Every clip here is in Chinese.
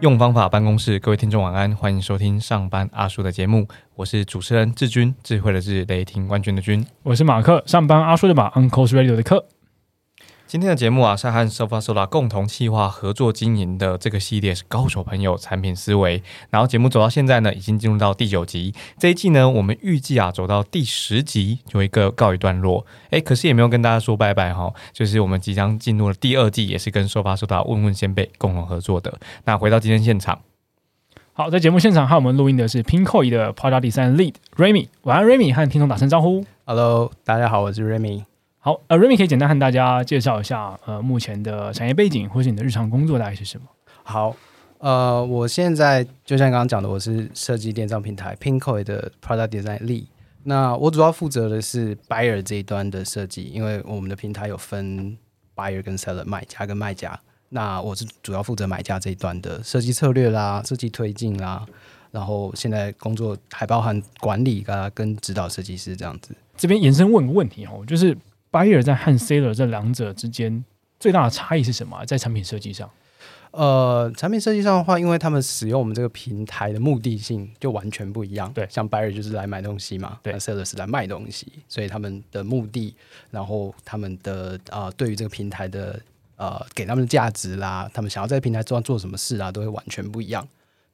用方法办公室，各位听众晚安，欢迎收听上班阿叔的节目，我是主持人志军，智慧的智，雷霆冠军的军。我是马克，上班阿叔的马，Uncle's Radio 的克。今天的节目啊，是和 Sofa Sola 共同企划合作经营的这个系列是高手朋友产品思维。然后节目走到现在呢，已经进入到第九集。这一季呢，我们预计啊，走到第十集有一个告一段落。哎，可是也没有跟大家说拜拜哈，就是我们即将进入了第二季，也是跟 Sofa Sola 问问先辈共同合作的。那回到今天现场，好，在节目现场和我们录音的是 Pinkoi 的 Product Design Lead Remy。晚安，Remy，和听众打声招呼。Hello，大家好，我是 Remy。好，呃，Remy 可以简单和大家介绍一下，呃，目前的产业背景或是你的日常工作大概是什么？好，呃，我现在就像刚刚讲的，我是设计电商平台 Pinkoi 的 Product Design Lead。那我主要负责的是 Buyer 这一端的设计，因为我们的平台有分 Buyer 跟 Seller，买家跟卖家。那我是主要负责买家这一端的设计策略啦、设计推进啦，然后现在工作还包含管理啊跟指导设计师这样子。这边延伸问个问题哦，就是。Buyer 在和 Seller 这两者之间最大的差异是什么？在产品设计上，呃，产品设计上的话，因为他们使用我们这个平台的目的性就完全不一样。对，像 Buyer 就是来买东西嘛，对，Seller 是来卖东西，所以他们的目的，然后他们的啊，对于这个平台的呃，给他们的价值啦，他们想要在平台做做什么事啊，都会完全不一样。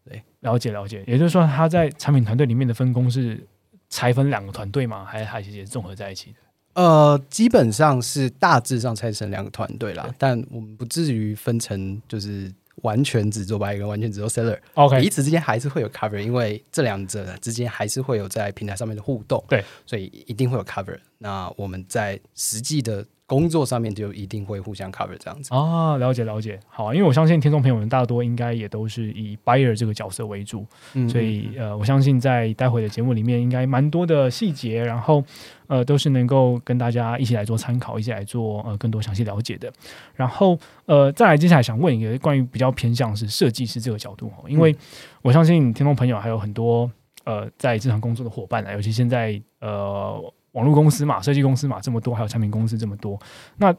对，了解了解，也就是说，他在产品团队里面的分工是拆分两个团队吗？还是还是也综合在一起的？呃，基本上是大致上拆成两个团队啦，但我们不至于分成就是完全只做 buyer 跟完全只做 seller。OK，彼此之间还是会有 cover，因为这两者之间还是会有在平台上面的互动。对，所以一定会有 cover。那我们在实际的。工作上面就一定会互相 cover 这样子啊，了解了解，好，因为我相信听众朋友们大多应该也都是以 buyer 这个角色为主，所以呃，我相信在待会的节目里面应该蛮多的细节，然后呃，都是能够跟大家一起来做参考，一起来做呃更多详细了解的。然后呃，再来接下来想问一个关于比较偏向是设计师这个角度哦因为我相信听众朋友还有很多呃在这场工作的伙伴啊，尤其现在呃。网络公司嘛，设计公司嘛，这么多，还有产品公司这么多，那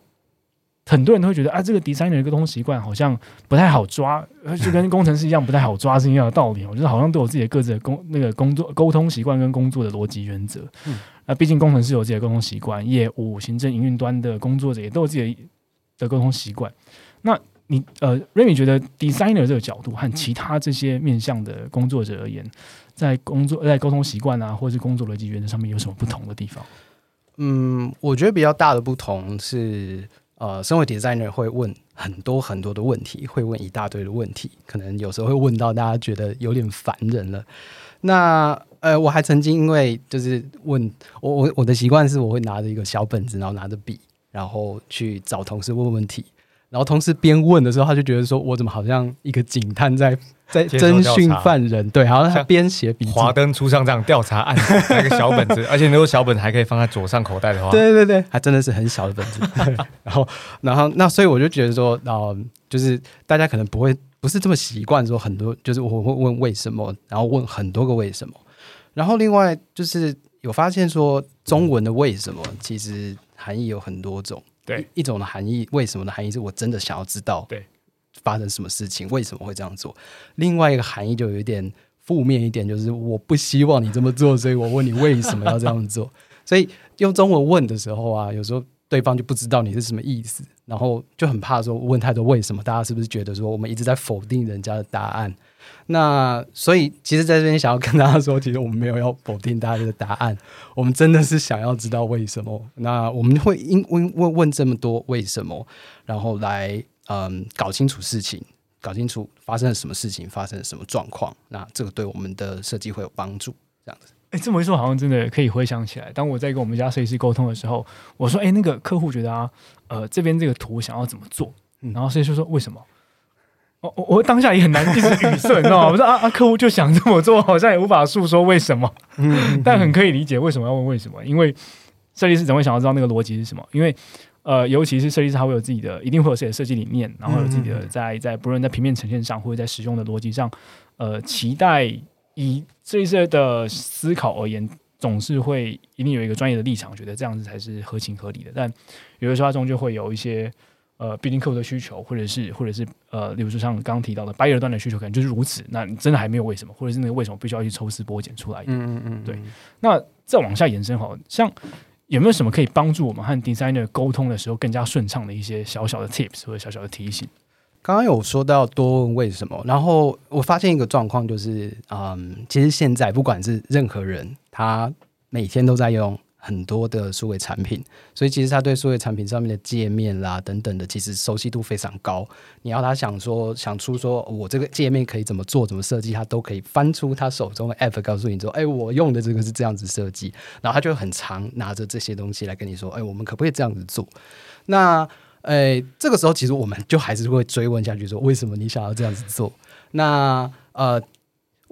很多人都会觉得啊，这个 designer 的沟通习惯好像不太好抓，就跟工程师一样不太好抓是一样的道理。我觉得好像都有自己的各自的工那个工作沟通习惯跟工作的逻辑原则。嗯，那毕竟工程师有自己的沟通习惯，业务、行政、营运端的工作者也都有自己的沟通习惯。那你呃，Remy 觉得 designer 这个角度和其他这些面向的工作者而言？在工作在沟通习惯啊，或者是工作逻辑原则上面有什么不同的地方？嗯，我觉得比较大的不同是，呃，身为 designer 会问很多很多的问题，会问一大堆的问题，可能有时候会问到大家觉得有点烦人了。那呃，我还曾经因为就是问我我我的习惯是我会拿着一个小本子，然后拿着笔，然后去找同事问问题。然后同事边问的时候，他就觉得说：“我怎么好像一个警探在在侦讯犯人？”对，好像他编写笔。华灯初上这样调查案，那个小本子，而且如果小本子还可以放在左上口袋的话，对对对，还真的是很小的本子。然后，然后那所以我就觉得说，啊，就是大家可能不会不是这么习惯说很多，就是我会问为什么，然后问很多个为什么。然后另外就是有发现说，中文的为什么其实含义有很多种。对一种的含义，为什么的含义是我真的想要知道，对发生什么事情，为什么会这样做？另外一个含义就有一点负面一点，就是我不希望你这么做，所以我问你为什么要这样做。所以用中文问的时候啊，有时候对方就不知道你是什么意思，然后就很怕说问太多为什么，大家是不是觉得说我们一直在否定人家的答案？那所以，其实在这边想要跟大家说，其实我们没有要否定大家的答案，我们真的是想要知道为什么。那我们会因问问问这么多为什么，然后来嗯搞清楚事情，搞清楚发生了什么事情，发生了什么状况。那这个对我们的设计会有帮助。这样子，哎，这么一说，好像真的可以回想起来。当我在跟我们家设计师沟通的时候，我说：“哎，那个客户觉得啊，呃，这边这个图想要怎么做？”然后设计师说：“为什么？”我我当下也很难一直语塞，你知道吗？我说啊啊，客户就想这么做，好像也无法诉说为什么，嗯但很可以理解为什么要问为什么，因为设计师怎么会想要知道那个逻辑是什么。因为呃，尤其是设计师，他会有自己的，一定会有自己的设计理念，然后有自己的在在不论在平面呈现上，或者在使用的逻辑上，呃，期待以这些的思考而言，总是会一定有一个专业的立场，觉得这样子才是合情合理的。但有的时候，它终究会有一些呃，毕竟客户的需求，或者是或者是呃，例如说像刚刚提到的 buyer 端的需求，可能就是如此。那你真的还没有为什么，或者是那个为什么必须要去抽丝剥茧出来？嗯嗯嗯，对。那再往下延伸，好像有没有什么可以帮助我们和 designer 沟通的时候更加顺畅的一些小小的 tips 或者小小的提醒？刚刚有说到多问为什么，然后我发现一个状况就是，嗯，其实现在不管是任何人，他每天都在用很多的数位产品，所以其实他对数位产品上面的界面啦等等的，其实熟悉度非常高。你要他想说想出说我这个界面可以怎么做、怎么设计，他都可以翻出他手中的 app，告诉你说，哎，我用的这个是这样子设计，然后他就很常拿着这些东西来跟你说，哎，我们可不可以这样子做？那诶，这个时候其实我们就还是会追问下去，说为什么你想要这样子做？那呃，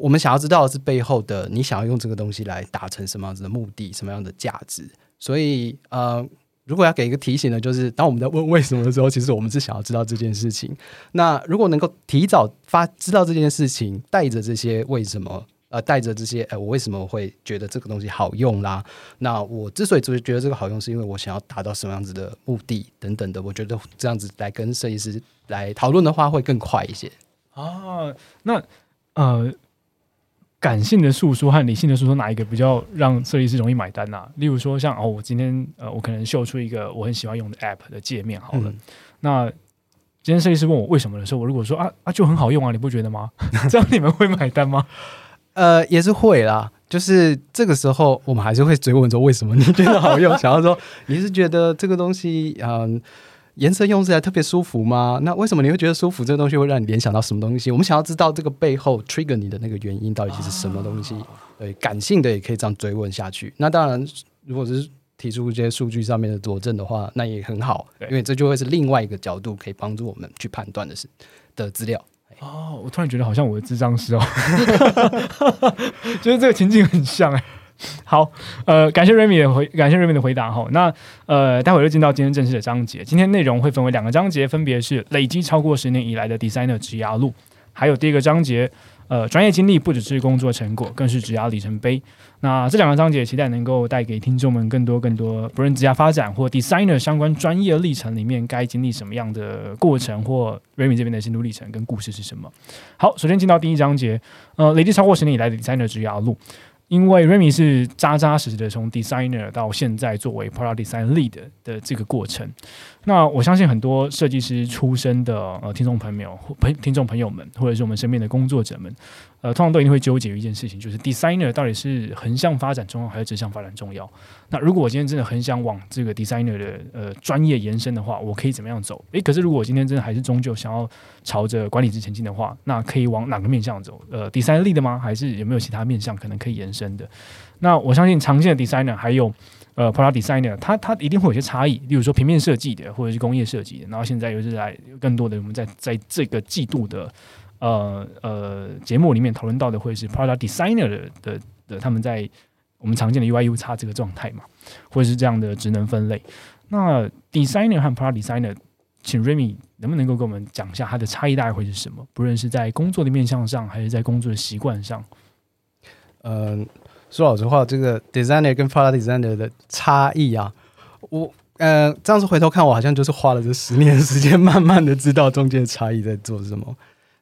我们想要知道的是背后的你想要用这个东西来达成什么样子的目的，什么样的价值？所以呃，如果要给一个提醒呢，就是当我们在问为什么的时候，其实我们是想要知道这件事情。那如果能够提早发知道这件事情，带着这些为什么？呃，带着这些，呃，我为什么会觉得这个东西好用啦？那我之所以觉得这个好用，是因为我想要达到什么样子的目的等等的。我觉得这样子来跟设计师来讨论的话，会更快一些。啊，那呃，感性的诉说和理性的诉说，哪一个比较让设计师容易买单呢？例如说，像哦，我今天呃，我可能秀出一个我很喜欢用的 App 的界面，好了，那今天设计师问我为什么的时候，我如果说啊啊，就很好用啊，你不觉得吗？这样你们会买单吗？呃，也是会啦，就是这个时候，我们还是会追问说为什么你觉得好用？想要说你是觉得这个东西，嗯，颜色用起来特别舒服吗？那为什么你会觉得舒服？这个东西会让你联想到什么东西？我们想要知道这个背后 trigger 你的那个原因到底是什么东西？对，感性的也可以这样追问下去。那当然，如果是提出一些数据上面的佐证的话，那也很好，因为这就会是另外一个角度可以帮助我们去判断的是的资料。哦，我突然觉得好像我的智障师哦，觉 得这个情景很像哎。好，呃，感谢 Remy 的回，感谢 Remy 的回答哈。那呃，待会儿就进到今天正式的章节。今天内容会分为两个章节，分别是累积超过十年以来的 Designer 职涯路，还有第一个章节。呃，专业经历不只是工作成果，更是职涯里程碑。那这两个章节期待能够带给听众们更多更多，不论职业发展或 designer 相关专业历程里面该经历什么样的过程，或 Remy 这边的心路历程跟故事是什么。好，首先进到第一章节，呃，累计超过十年以来的 designer 职涯路。因为 Remy 是扎扎实实的从 designer 到现在作为 product design lead 的这个过程，那我相信很多设计师出身的呃听众朋友、朋听众朋友们，或者是我们身边的工作者们。呃，通常都一定会纠结一件事情，就是 designer 到底是横向发展重要还是直向发展重要？那如果我今天真的很想往这个 designer 的呃专业延伸的话，我可以怎么样走？诶，可是如果我今天真的还是终究想要朝着管理职前进的话，那可以往哪个面向走？呃，designer 的吗？还是有没有其他面向可能可以延伸的？那我相信常见的 designer 还有呃 product designer，它它一定会有些差异，例如说平面设计的或者是工业设计的。然后现在又是来更多的我们在在这个季度的。呃呃，节目里面讨论到的会是 product designer 的的的，他们在我们常见的 UI U 差这个状态嘛，或者是这样的职能分类。那 designer 和 product designer，请 Remy 能不能够跟我们讲一下它的差异大概会是什么？不论是在工作的面向上，还是在工作的习惯上。嗯，说老实话，这个 designer 跟 product designer 的差异啊，我呃这样子回头看，我好像就是花了这十年的时间，慢慢的知道中间的差异在做什么。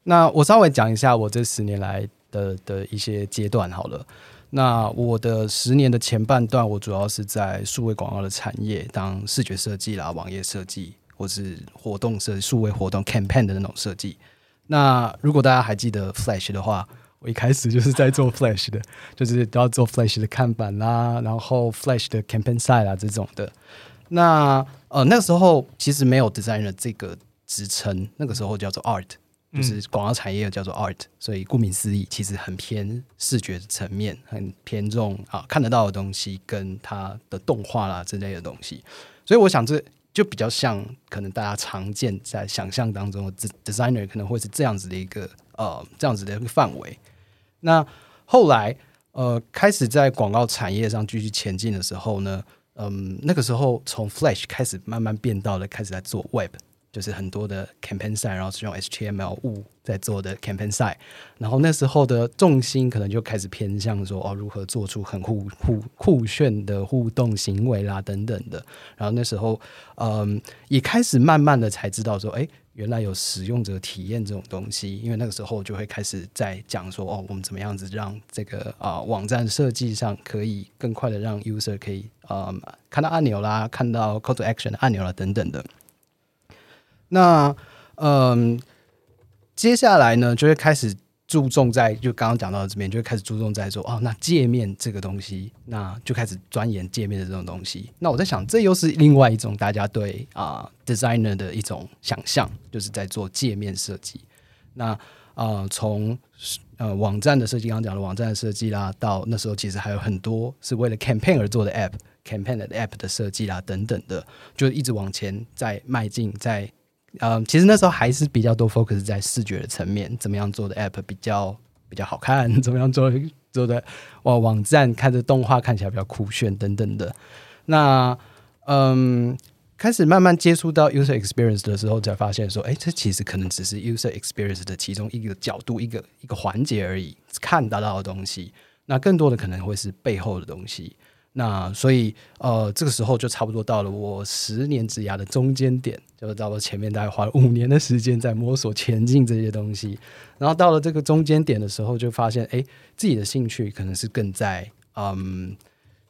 那我稍微讲一下我这十年来的的一些阶段好了。那我的十年的前半段，我主要是在数位广告的产业当视觉设计啦、网页设计，或是活动设数位活动 campaign 的那种设计。那如果大家还记得 Flash 的话，我一开始就是在做 Flash 的，就是都要做 Flash 的看板啦，然后 Flash 的 campaign site 啦这种的。那呃那时候其实没有 designer 这个职称，那个时候叫做 art。就是广告产业叫做 art，所以顾名思义，其实很偏视觉层面，很偏重啊看得到的东西跟它的动画啦之类的东西。所以我想这就比较像可能大家常见在想象当中的 designer 可能会是这样子的一个呃这样子的一个范围。那后来呃开始在广告产业上继续前进的时候呢，嗯，那个时候从 Flash 开始慢慢变到了开始在做 Web。就是很多的 campaign 赛，然后是用 HTML 五在做的 campaign 赛，然后那时候的重心可能就开始偏向说哦，如何做出很酷酷酷炫的互动行为啦等等的，然后那时候嗯，也开始慢慢的才知道说，哎，原来有使用者体验这种东西，因为那个时候就会开始在讲说，哦，我们怎么样子让这个啊网站设计上可以更快的让 user 可以啊看到按钮啦，看到 call to action 的按钮啦等等的。那嗯，接下来呢，就会开始注重在就刚刚讲到的这边，就会开始注重在说哦，那界面这个东西，那就开始钻研界面的这种东西。那我在想，这又是另外一种大家对啊 designer 的一种想象，就是在做界面设计。那啊，从呃网站的设计，刚刚讲的网站的设计啦，到那时候其实还有很多是为了 campaign 而做的 app，campaign 的 app 的设计啦等等的，就一直往前在迈进，在。嗯，其实那时候还是比较多 focus 在视觉的层面，怎么样做的 app 比较比较好看，怎么样做做的哇网站看着动画看起来比较酷炫等等的。那嗯，开始慢慢接触到 user experience 的时候，才发现说，哎，这其实可能只是 user experience 的其中一个角度，一个一个环节而已，看得到的东西。那更多的可能会是背后的东西。那所以呃，这个时候就差不多到了我十年之涯的中间点，就是到了前面大概花了五年的时间在摸索前进这些东西，然后到了这个中间点的时候，就发现哎，自己的兴趣可能是更在嗯，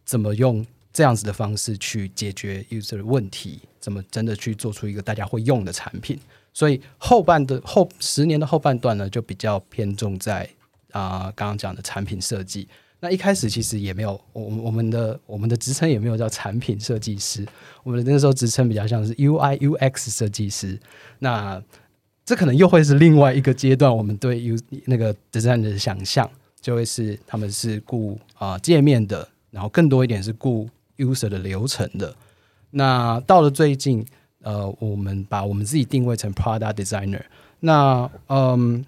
怎么用这样子的方式去解决 user 的问题，怎么真的去做出一个大家会用的产品。所以后半的后十年的后半段呢，就比较偏重在啊刚刚讲的产品设计。那一开始其实也没有，我我们的我们的职称也没有叫产品设计师，我们的那时候职称比较像是 UI UX 设计师。那这可能又会是另外一个阶段，我们对 U 那个 designer 的想象，就会是他们是顾啊界面的，然后更多一点是顾 user 的流程的。那到了最近，呃，我们把我们自己定位成 product designer。那嗯。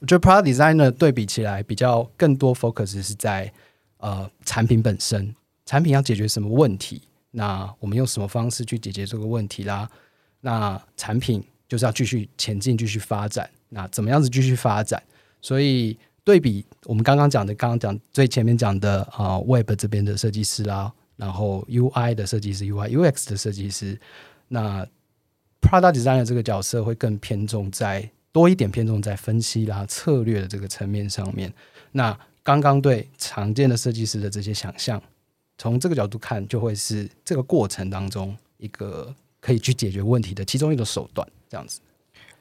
我觉得 product designer 对比起来比较更多 focus 是在呃产品本身，产品要解决什么问题，那我们用什么方式去解决这个问题啦？那产品就是要继续前进，继续发展。那怎么样子继续发展？所以对比我们刚刚讲的，刚刚讲最前面讲的啊，web 这边的设计师啦，然后 UI 的设计师，UI UX 的设计师，那 product designer 这个角色会更偏重在。多一点偏重在分析啦、策略的这个层面上面。那刚刚对常见的设计师的这些想象，从这个角度看，就会是这个过程当中一个可以去解决问题的其中一个手段。这样子，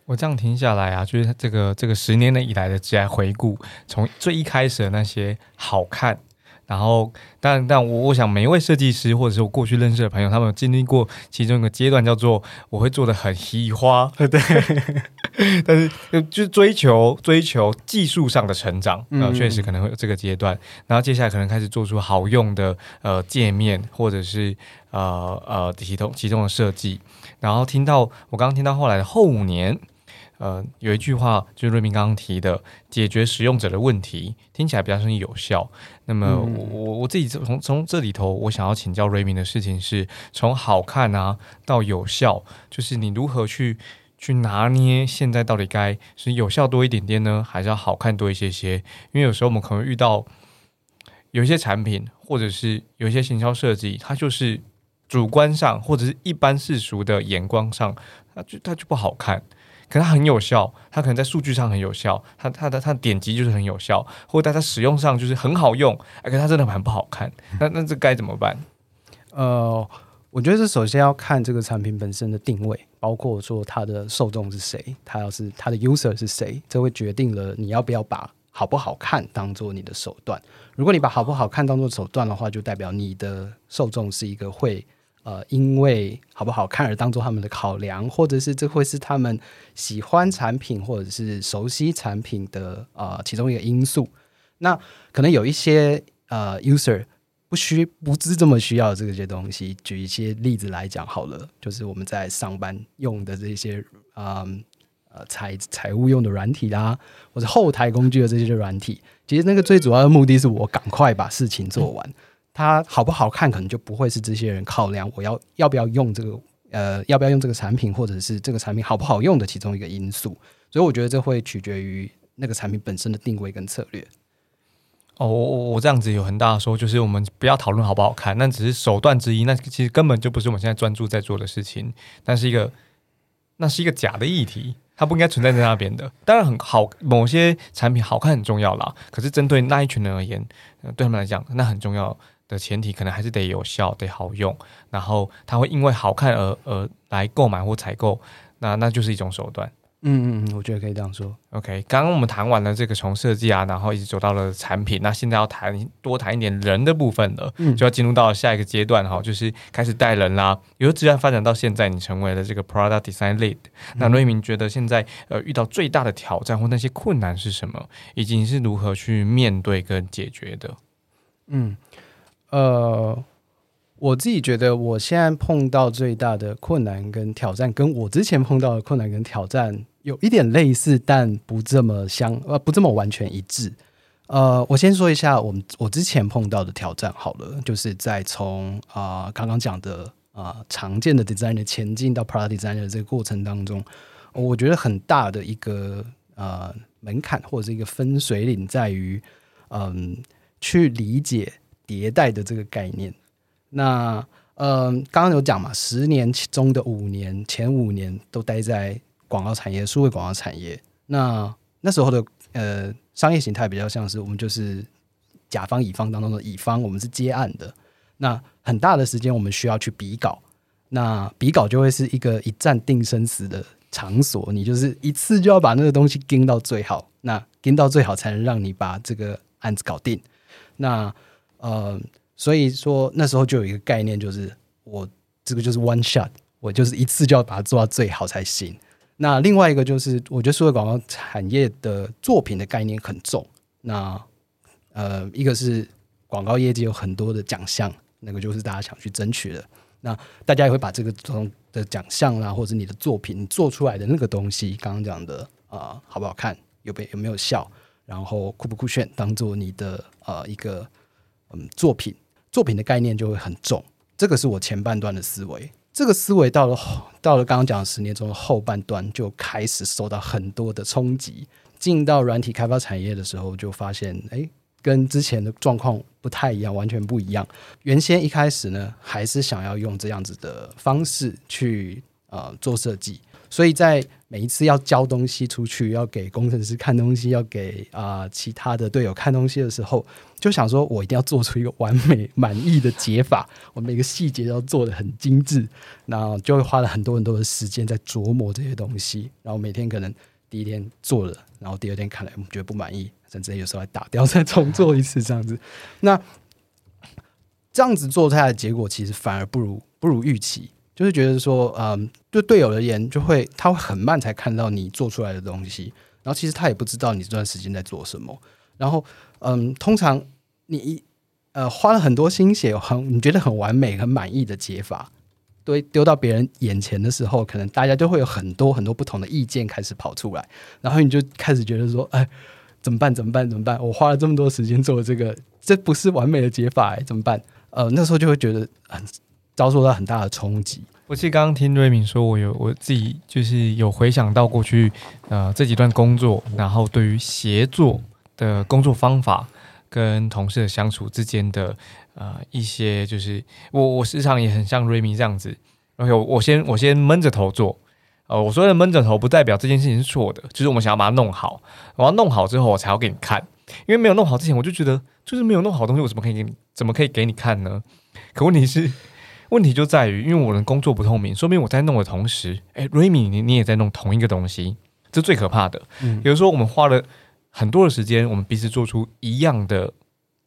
我这样停下来啊，就是这个这个十年的以来的职业回顾，从最一开始的那些好看。然后，但但我我想，每一位设计师或者是我过去认识的朋友，他们经历过其中一个阶段，叫做我会做的很稀花，对。但是就追求追求技术上的成长，然后，确实可能会有这个阶段。然后接下来可能开始做出好用的呃界面，或者是呃呃其中其中的设计。然后听到我刚刚听到后来的后五年。呃，有一句话就是瑞明刚刚提的，解决使用者的问题，听起来比较有效。那么我我自己从从这里头，我想要请教瑞明的事情是，从好看啊到有效，就是你如何去去拿捏现在到底该是有效多一点点呢，还是要好看多一些些？因为有时候我们可能遇到有一些产品，或者是有一些行销设计，它就是主观上或者是一般世俗的眼光上，它就它就不好看。可它很有效，它可能在数据上很有效，它它的它的点击就是很有效，或者在它使用上就是很好用，可是它真的蛮不好看。那那这该怎么办？呃，我觉得是首先要看这个产品本身的定位，包括说它的受众是谁，它要是它的 user 是谁，这会决定了你要不要把好不好看当做你的手段。如果你把好不好看当做手段的话，就代表你的受众是一个会。呃，因为好不好看而当做他们的考量，或者是这会是他们喜欢产品或者是熟悉产品的呃其中一个因素。那可能有一些呃 user 不需不是这么需要这些东西。举一些例子来讲好了，就是我们在上班用的这些嗯呃财财务用的软体啦，或者后台工具的这些软体，其实那个最主要的目的是我赶快把事情做完。它好不好看，可能就不会是这些人考量我要要不要用这个呃要不要用这个产品，或者是这个产品好不好用的其中一个因素。所以我觉得这会取决于那个产品本身的定位跟策略。哦，我我我这样子有很大的说，就是我们不要讨论好不好看，那只是手段之一，那其实根本就不是我们现在专注在做的事情，但是一个那是一个假的议题，它不应该存在在那边的。当然很好，某些产品好看很重要啦，可是针对那一群人而言，对他们来讲，那很重要的前提可能还是得有效，得好用，然后他会因为好看而而来购买或采购，那那就是一种手段。嗯嗯嗯，我觉得可以这样说。OK，刚刚我们谈完了这个从设计啊，然后一直走到了产品，那现在要谈多谈一点人的部分了，嗯，就要进入到下一个阶段哈，就是开始带人啦。由自然发展到现在，你成为了这个 Product Design Lead。那瑞明觉得现在呃遇到最大的挑战或那些困难是什么，以及你是如何去面对跟解决的？嗯，呃。我自己觉得，我现在碰到最大的困难跟挑战，跟我之前碰到的困难跟挑战有一点类似，但不这么相呃不这么完全一致。呃，我先说一下我们我之前碰到的挑战好了，就是在从啊刚刚讲的啊常见的 designer 前进到 product designer 这个过程当中，我觉得很大的一个呃门槛或者是一个分水岭，在于嗯去理解迭代的这个概念。那呃，刚刚有讲嘛，十年中的五年，前五年都待在广告产业、数位广告产业。那那时候的呃商业形态比较像是我们就是甲方乙方当中的乙方，我们是接案的。那很大的时间我们需要去比稿，那比稿就会是一个一战定生死的场所，你就是一次就要把那个东西盯到最好，那盯到最好才能让你把这个案子搞定。那呃。所以说那时候就有一个概念，就是我这个就是 one shot，我就是一次就要把它做到最好才行。那另外一个就是，我觉得数字广告产业的作品的概念很重。那呃，一个是广告业界有很多的奖项，那个就是大家想去争取的。那大家也会把这个中的奖项啦，或者你的作品做出来的那个东西，刚刚讲的啊，好不好看，有没有没有效，然后酷不酷炫，当做你的呃一个嗯作品。作品的概念就会很重，这个是我前半段的思维。这个思维到了到了刚刚讲的十年中的后半段，就开始受到很多的冲击。进到软体开发产业的时候，就发现哎，跟之前的状况不太一样，完全不一样。原先一开始呢，还是想要用这样子的方式去呃做设计。所以在每一次要交东西出去，要给工程师看东西，要给啊其他的队友看东西的时候，就想说我一定要做出一个完美满意的解法，我每个细节都做的很精致，然后就会花了很多很多的时间在琢磨这些东西，然后每天可能第一天做了，然后第二天看来觉得不满意，甚至有时候还打掉再重做一次这样子。那这样子做出来的结果，其实反而不如不如预期。就是觉得说，嗯，对队友而言，就会他会很慢才看到你做出来的东西，然后其实他也不知道你这段时间在做什么。然后，嗯，通常你呃花了很多心血，很你觉得很完美、很满意的解法，对丢到别人眼前的时候，可能大家就会有很多很多不同的意见开始跑出来，然后你就开始觉得说，哎，怎么办？怎么办？怎么办？我花了这么多时间做这个，这不是完美的解法，哎，怎么办？呃，那时候就会觉得很。遭受到很大的冲击。我记得刚刚听瑞敏说，我有我自己就是有回想到过去，呃，这几段工作，然后对于协作的工作方法跟同事的相处之间的呃一些，就是我我时常也很像瑞敏这样子。OK，我先我先闷着头做。呃，我说的闷着头不代表这件事情是错的，就是我们想要把它弄好，我要弄好之后我才要给你看。因为没有弄好之前，我就觉得就是没有弄好东西，我怎么可以给你怎么可以给你看呢？可问题是。问题就在于，因为我的工作不透明，说明我在弄的同时，哎，瑞米，你你也在弄同一个东西，这最可怕的。嗯，比如说我们花了很多的时间，我们彼此做出一样的，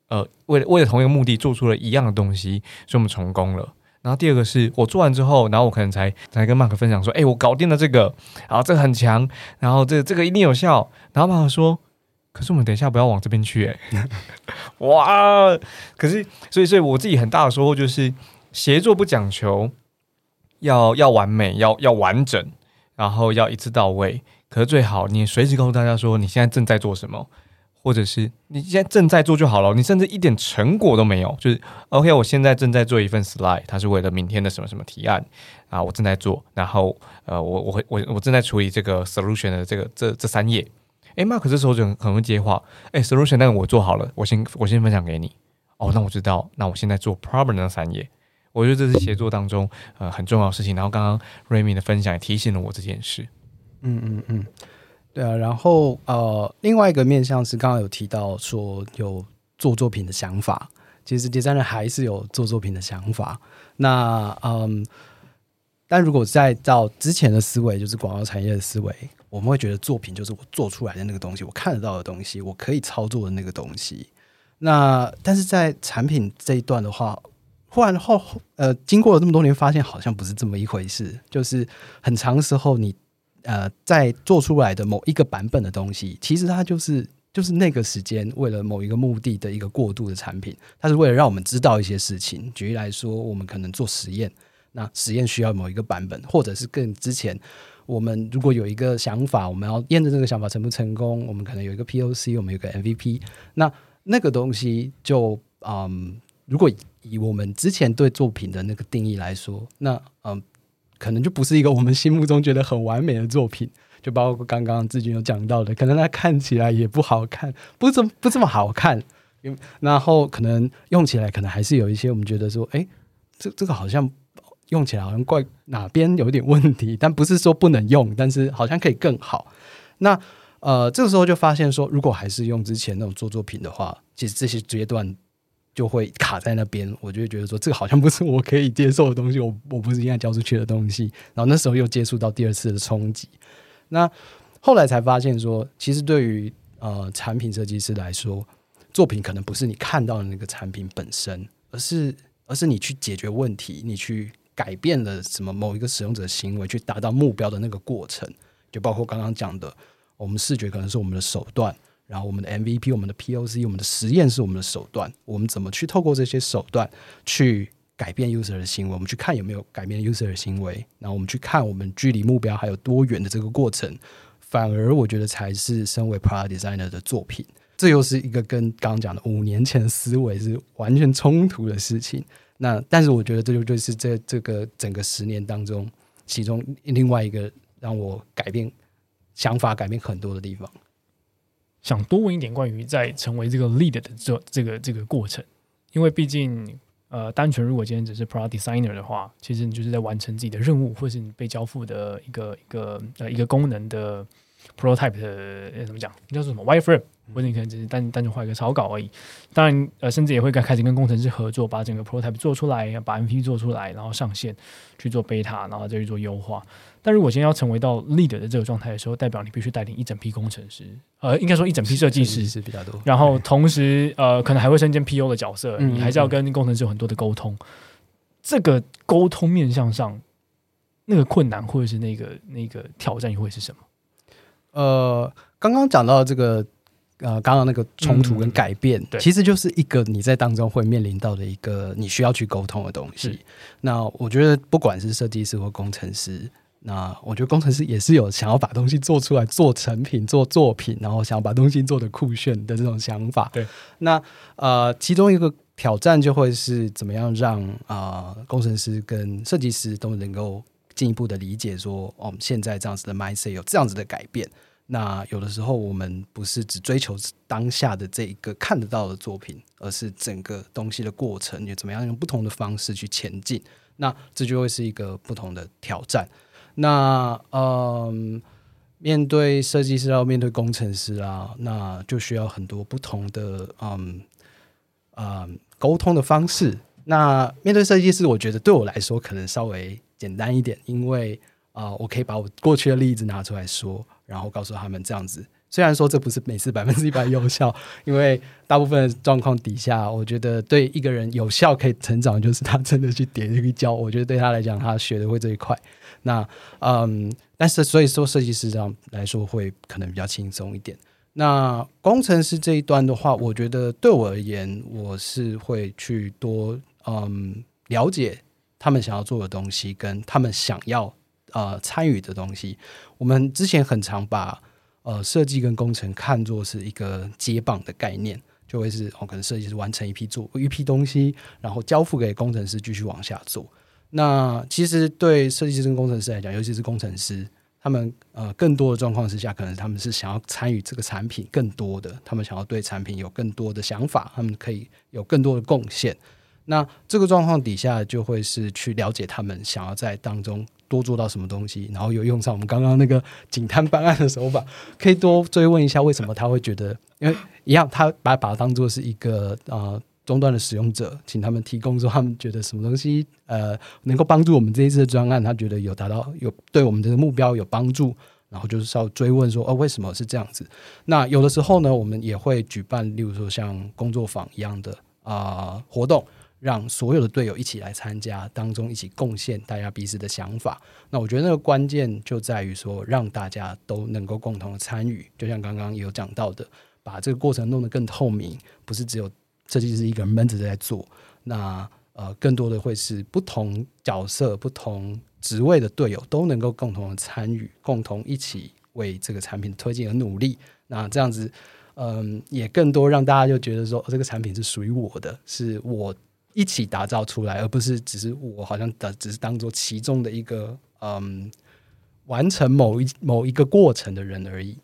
呃，为了为了同一个目的做出了一样的东西，所以我们成功了。然后第二个是我做完之后，然后我可能才才跟马克分享说，哎，我搞定了这个，然后这个很强，然后这这个一定有效。然后马克说，可是我们等一下不要往这边去，哎，哇，可是所以所以我自己很大的收获就是。协作不讲求要要完美，要要完整，然后要一次到位。可是最好你随时告诉大家说你现在正在做什么，或者是你现在正在做就好了，你甚至一点成果都没有。就是 OK，我现在正在做一份 slide，它是为了明天的什么什么提案啊，我正在做。然后呃，我我会我我正在处理这个 solution 的这个这这三页。哎，Mark 这时候就很很会接话。哎，solution 那个我做好了，我先我先分享给你。哦，那我知道，那我现在做 problem 那三页。我觉得这是协作当中呃很重要的事情。然后刚刚 Remy 的分享也提醒了我这件事。嗯嗯嗯，对啊。然后呃，另外一个面向是刚刚有提到说有做作品的想法，其实第三人还是有做作品的想法。那嗯，但如果再到之前的思维，就是广告产业的思维，我们会觉得作品就是我做出来的那个东西，我看得到的东西，我可以操作的那个东西。那但是在产品这一段的话。忽然后，呃，经过了这么多年，发现好像不是这么一回事。就是很长时候，你呃在做出来的某一个版本的东西，其实它就是就是那个时间为了某一个目的的一个过渡的产品。它是为了让我们知道一些事情。举例来说，我们可能做实验，那实验需要某一个版本，或者是更之前，我们如果有一个想法，我们要验证这个想法成不成功，我们可能有一个 POC，我们有个 MVP。那那个东西就嗯。如果以我们之前对作品的那个定义来说，那嗯，可能就不是一个我们心目中觉得很完美的作品。就包括刚刚志军有讲到的，可能它看起来也不好看，不怎么不这么好看。然后可能用起来，可能还是有一些我们觉得说，哎，这这个好像用起来好像怪哪边有点问题，但不是说不能用，但是好像可以更好。那呃，这个时候就发现说，如果还是用之前那种做作品的话，其实这些阶段。就会卡在那边，我就会觉得说这个好像不是我可以接受的东西，我我不是应该交出去的东西。然后那时候又接触到第二次的冲击，那后来才发现说，其实对于呃产品设计师来说，作品可能不是你看到的那个产品本身，而是而是你去解决问题，你去改变了什么某一个使用者行为，去达到目标的那个过程，就包括刚刚讲的，我们视觉可能是我们的手段。然后我们的 MVP、我们的 POC、我们的实验是我们的手段，我们怎么去透过这些手段去改变 user 的行为？我们去看有没有改变 user 的行为，然后我们去看我们距离目标还有多远的这个过程，反而我觉得才是身为 product designer 的作品。这又是一个跟刚刚讲的五年前的思维是完全冲突的事情。那但是我觉得这就就是这这个整个十年当中，其中另外一个让我改变想法、改变很多的地方。想多问一点关于在成为这个 lead 的这这个这个过程，因为毕竟呃，单纯如果今天只是 product designer 的话，其实你就是在完成自己的任务，或是你被交付的一个一个呃一个功能的 prototype 的怎么讲？叫做什么 wireframe？或者你可能只是单单纯画一个草稿而已。当然呃，甚至也会开始跟工程师合作，把整个 prototype 做出来，把 MP 做出来，然后上线去做 beta，然后再去做优化。但如果今天要成为到 leader 的这个状态的时候，代表你必须带领一整批工程师，呃，应该说一整批设计师是比较多。然后同时，呃，可能还会身兼 PO 的角色，你还是要跟工程师有很多的沟通。这个沟通面向上，那个困难或者是那个那个挑战又会是什么？呃，刚刚讲到这个，呃，刚刚那个冲突跟改变，其实就是一个你在当中会面临到的一个你需要去沟通的东西。那我觉得，不管是设计师或工程师。那我觉得工程师也是有想要把东西做出来、做成品、做作品，然后想要把东西做的酷炫的这种想法。对，那呃，其中一个挑战就会是怎么样让啊工程师跟设计师都能够进一步的理解说，哦，现在这样子的 mindset 有这样子的改变。那有的时候我们不是只追求当下的这一个看得到的作品，而是整个东西的过程，也怎么样用不同的方式去前进。那这就会是一个不同的挑战。那嗯，面对设计师要面对工程师啊，那就需要很多不同的嗯啊沟通的方式。那面对设计师，我觉得对我来说可能稍微简单一点，因为啊，我可以把我过去的例子拿出来说，然后告诉他们这样子。虽然说这不是每次百分之一百有效，因为大部分状况底下，我觉得对一个人有效可以成长，就是他真的去叠这个胶。我觉得对他来讲，他学的会最快。那嗯，但是所以说设计师这样来说会可能比较轻松一点。那工程师这一端的话，我觉得对我而言，我是会去多嗯了解他们想要做的东西，跟他们想要呃参与的东西。我们之前很常把呃设计跟工程看作是一个接棒的概念，就会是哦，可能设计师完成一批做一批东西，然后交付给工程师继续往下做。那其实对设计师跟工程师来讲，尤其是工程师，他们呃更多的状况之下，可能他们是想要参与这个产品更多的，他们想要对产品有更多的想法，他们可以有更多的贡献。那这个状况底下，就会是去了解他们想要在当中多做到什么东西，然后有用上我们刚刚那个警探办案的手法，可以多追问一下为什么他会觉得，因为一样，他把把它当做是一个啊。终端的使用者，请他们提供说他们觉得什么东西呃能够帮助我们这一次的专案，他觉得有达到有对我们这个目标有帮助，然后就是要追问说哦为什么是这样子？那有的时候呢，我们也会举办，例如说像工作坊一样的啊活动，让所有的队友一起来参加，当中一起贡献大家彼此的想法。那我觉得那个关键就在于说，让大家都能够共同的参与，就像刚刚有讲到的，把这个过程弄得更透明，不是只有。设计师一个人闷着在做，那呃，更多的会是不同角色、不同职位的队友都能够共同的参与，共同一起为这个产品推进而努力。那这样子，嗯，也更多让大家就觉得说，这个产品是属于我的，是我一起打造出来，而不是只是我好像的只是当做其中的一个嗯，完成某一某一个过程的人而已。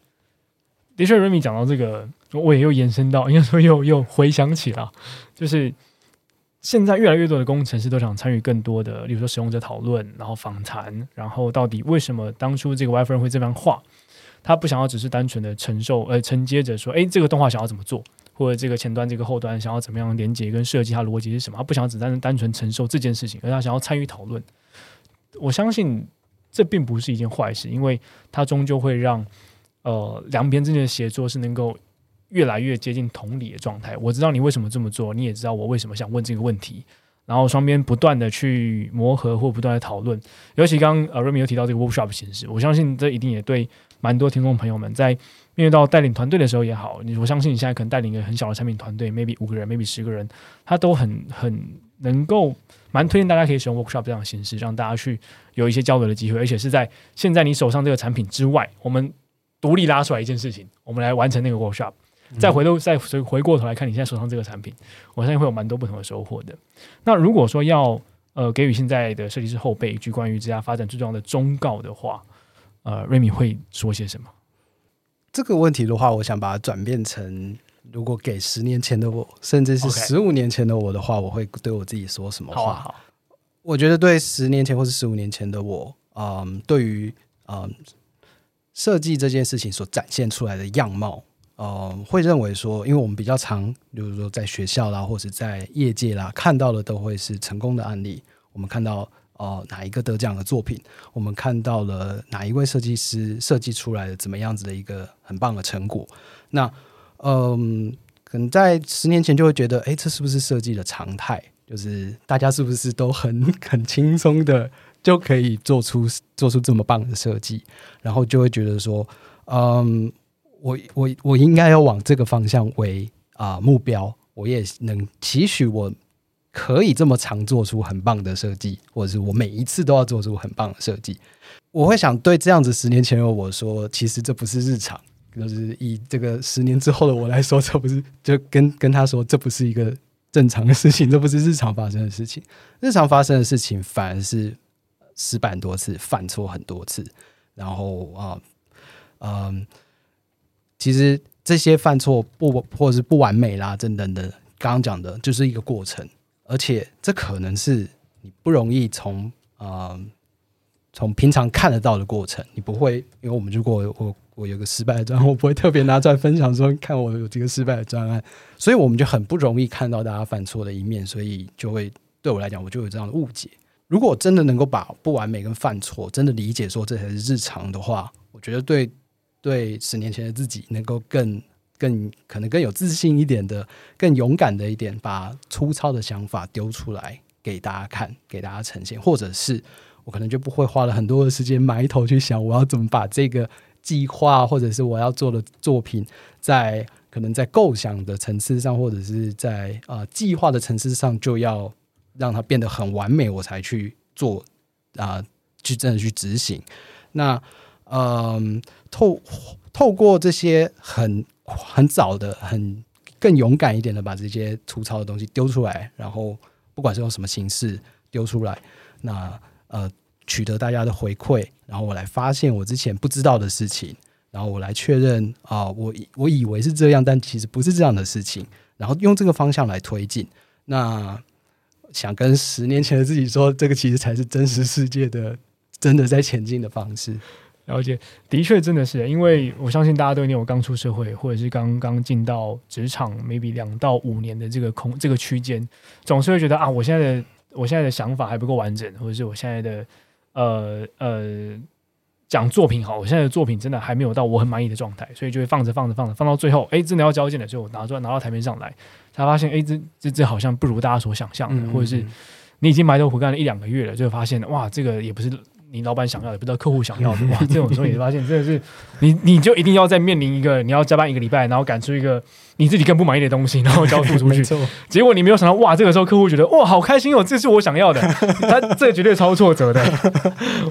的确，Remy 讲到这个。我也又延伸到，应该说又 又回想起了，就是现在越来越多的工程师都想参与更多的，比如说使用者讨论，然后访谈，然后到底为什么当初这个 Wi-Fi 会这样画？他不想要只是单纯的承受，呃，承接着说，哎，这个动画想要怎么做，或者这个前端这个后端想要怎么样连接跟设计，它逻辑是什么？他不想只单单纯承受这件事情，而他想要参与讨论。我相信这并不是一件坏事，因为它终究会让呃两边之间的协作是能够。越来越接近同理的状态。我知道你为什么这么做，你也知道我为什么想问这个问题。然后双边不断的去磨合或不断的讨论。尤其刚呃瑞米有提到这个 workshop 形式，我相信这一定也对蛮多听众朋友们在面对到带领团队的时候也好，你我相信你现在可能带领一个很小的产品团队，maybe 五个人，maybe 十个人，他都很很能够蛮推荐大家可以使用 workshop 这样的形式，让大家去有一些交流的机会，而且是在现在你手上这个产品之外，我们独立拉出来一件事情，我们来完成那个 workshop。再回头再回回过头来看你现在手上这个产品，我相信会有蛮多不同的收获的。那如果说要呃给予现在的设计师后辈一句关于这家发展最重要的忠告的话，呃，瑞米会说些什么？这个问题的话，我想把它转变成，如果给十年前的我，甚至是十五年前的我的话，我会对我自己说什么话？好，我觉得对十年前或是十五年前的我，嗯，对于嗯设计这件事情所展现出来的样貌。呃，会认为说，因为我们比较常，比如说在学校啦，或者在业界啦，看到的都会是成功的案例。我们看到呃哪一个得奖的作品，我们看到了哪一位设计师设计出来的怎么样子的一个很棒的成果。那嗯，可能在十年前就会觉得，哎，这是不是设计的常态？就是大家是不是都很 很轻松的就可以做出做出这么棒的设计？然后就会觉得说，嗯。我我我应该要往这个方向为啊目标，我也能期许我可以这么常做出很棒的设计，或者是我每一次都要做出很棒的设计。我会想对这样子十年前的我说，其实这不是日常，就是以这个十年之后的我来说，这不是就跟跟他说，这不是一个正常的事情，这不是日常发生的事情。日常发生的事情反而是失败很多次，犯错很多次，然后啊嗯。其实这些犯错不或者是不完美啦，等等的，刚刚讲的就是一个过程，而且这可能是你不容易从啊从平常看得到的过程，你不会，因为我们如果我我有个失败的专案，我不会特别拿出来分享说看我有这个失败的专案，所以我们就很不容易看到大家犯错的一面，所以就会对我来讲，我就有这样的误解。如果真的能够把不完美跟犯错真的理解说这才是日常的话，我觉得对。对十年前的自己，能够更、更可能更有自信一点的、更勇敢的一点，把粗糙的想法丢出来给大家看，给大家呈现，或者是我可能就不会花了很多的时间埋头去想，我要怎么把这个计划，或者是我要做的作品，在可能在构想的层次上，或者是在啊计划的层次上，就要让它变得很完美，我才去做啊，去真的去执行。那嗯。透透过这些很很早的、很更勇敢一点的，把这些粗糙的东西丢出来，然后不管是用什么形式丢出来，那呃取得大家的回馈，然后我来发现我之前不知道的事情，然后我来确认啊，我我以为是这样，但其实不是这样的事情，然后用这个方向来推进。那想跟十年前的自己说，这个其实才是真实世界的真的在前进的方式。了解，的确真的是，因为我相信大家都有刚出社会，或者是刚刚进到职场，maybe 两到五年的这个空这个区间，总是会觉得啊，我现在的我现在的想法还不够完整，或者是我现在的呃呃讲作品好，我现在的作品真的还没有到我很满意的状态，所以就会放着放着放着，放到最后，哎，真的要交件了，就我拿出来拿到台面上来，才发现，哎，这这这好像不如大家所想象的，或者是你已经埋头苦干了一两个月了，就发现哇，这个也不是。你老板想要的，不知道客户想要的 哇！这种时候你发现，真的是 你，你就一定要在面临一个你要加班一个礼拜，然后赶出一个你自己更不满意的东西，然后交付出去。结果你没有想到，哇！这个时候客户觉得哇，好开心哦，这是我想要的。他这绝对超挫折的。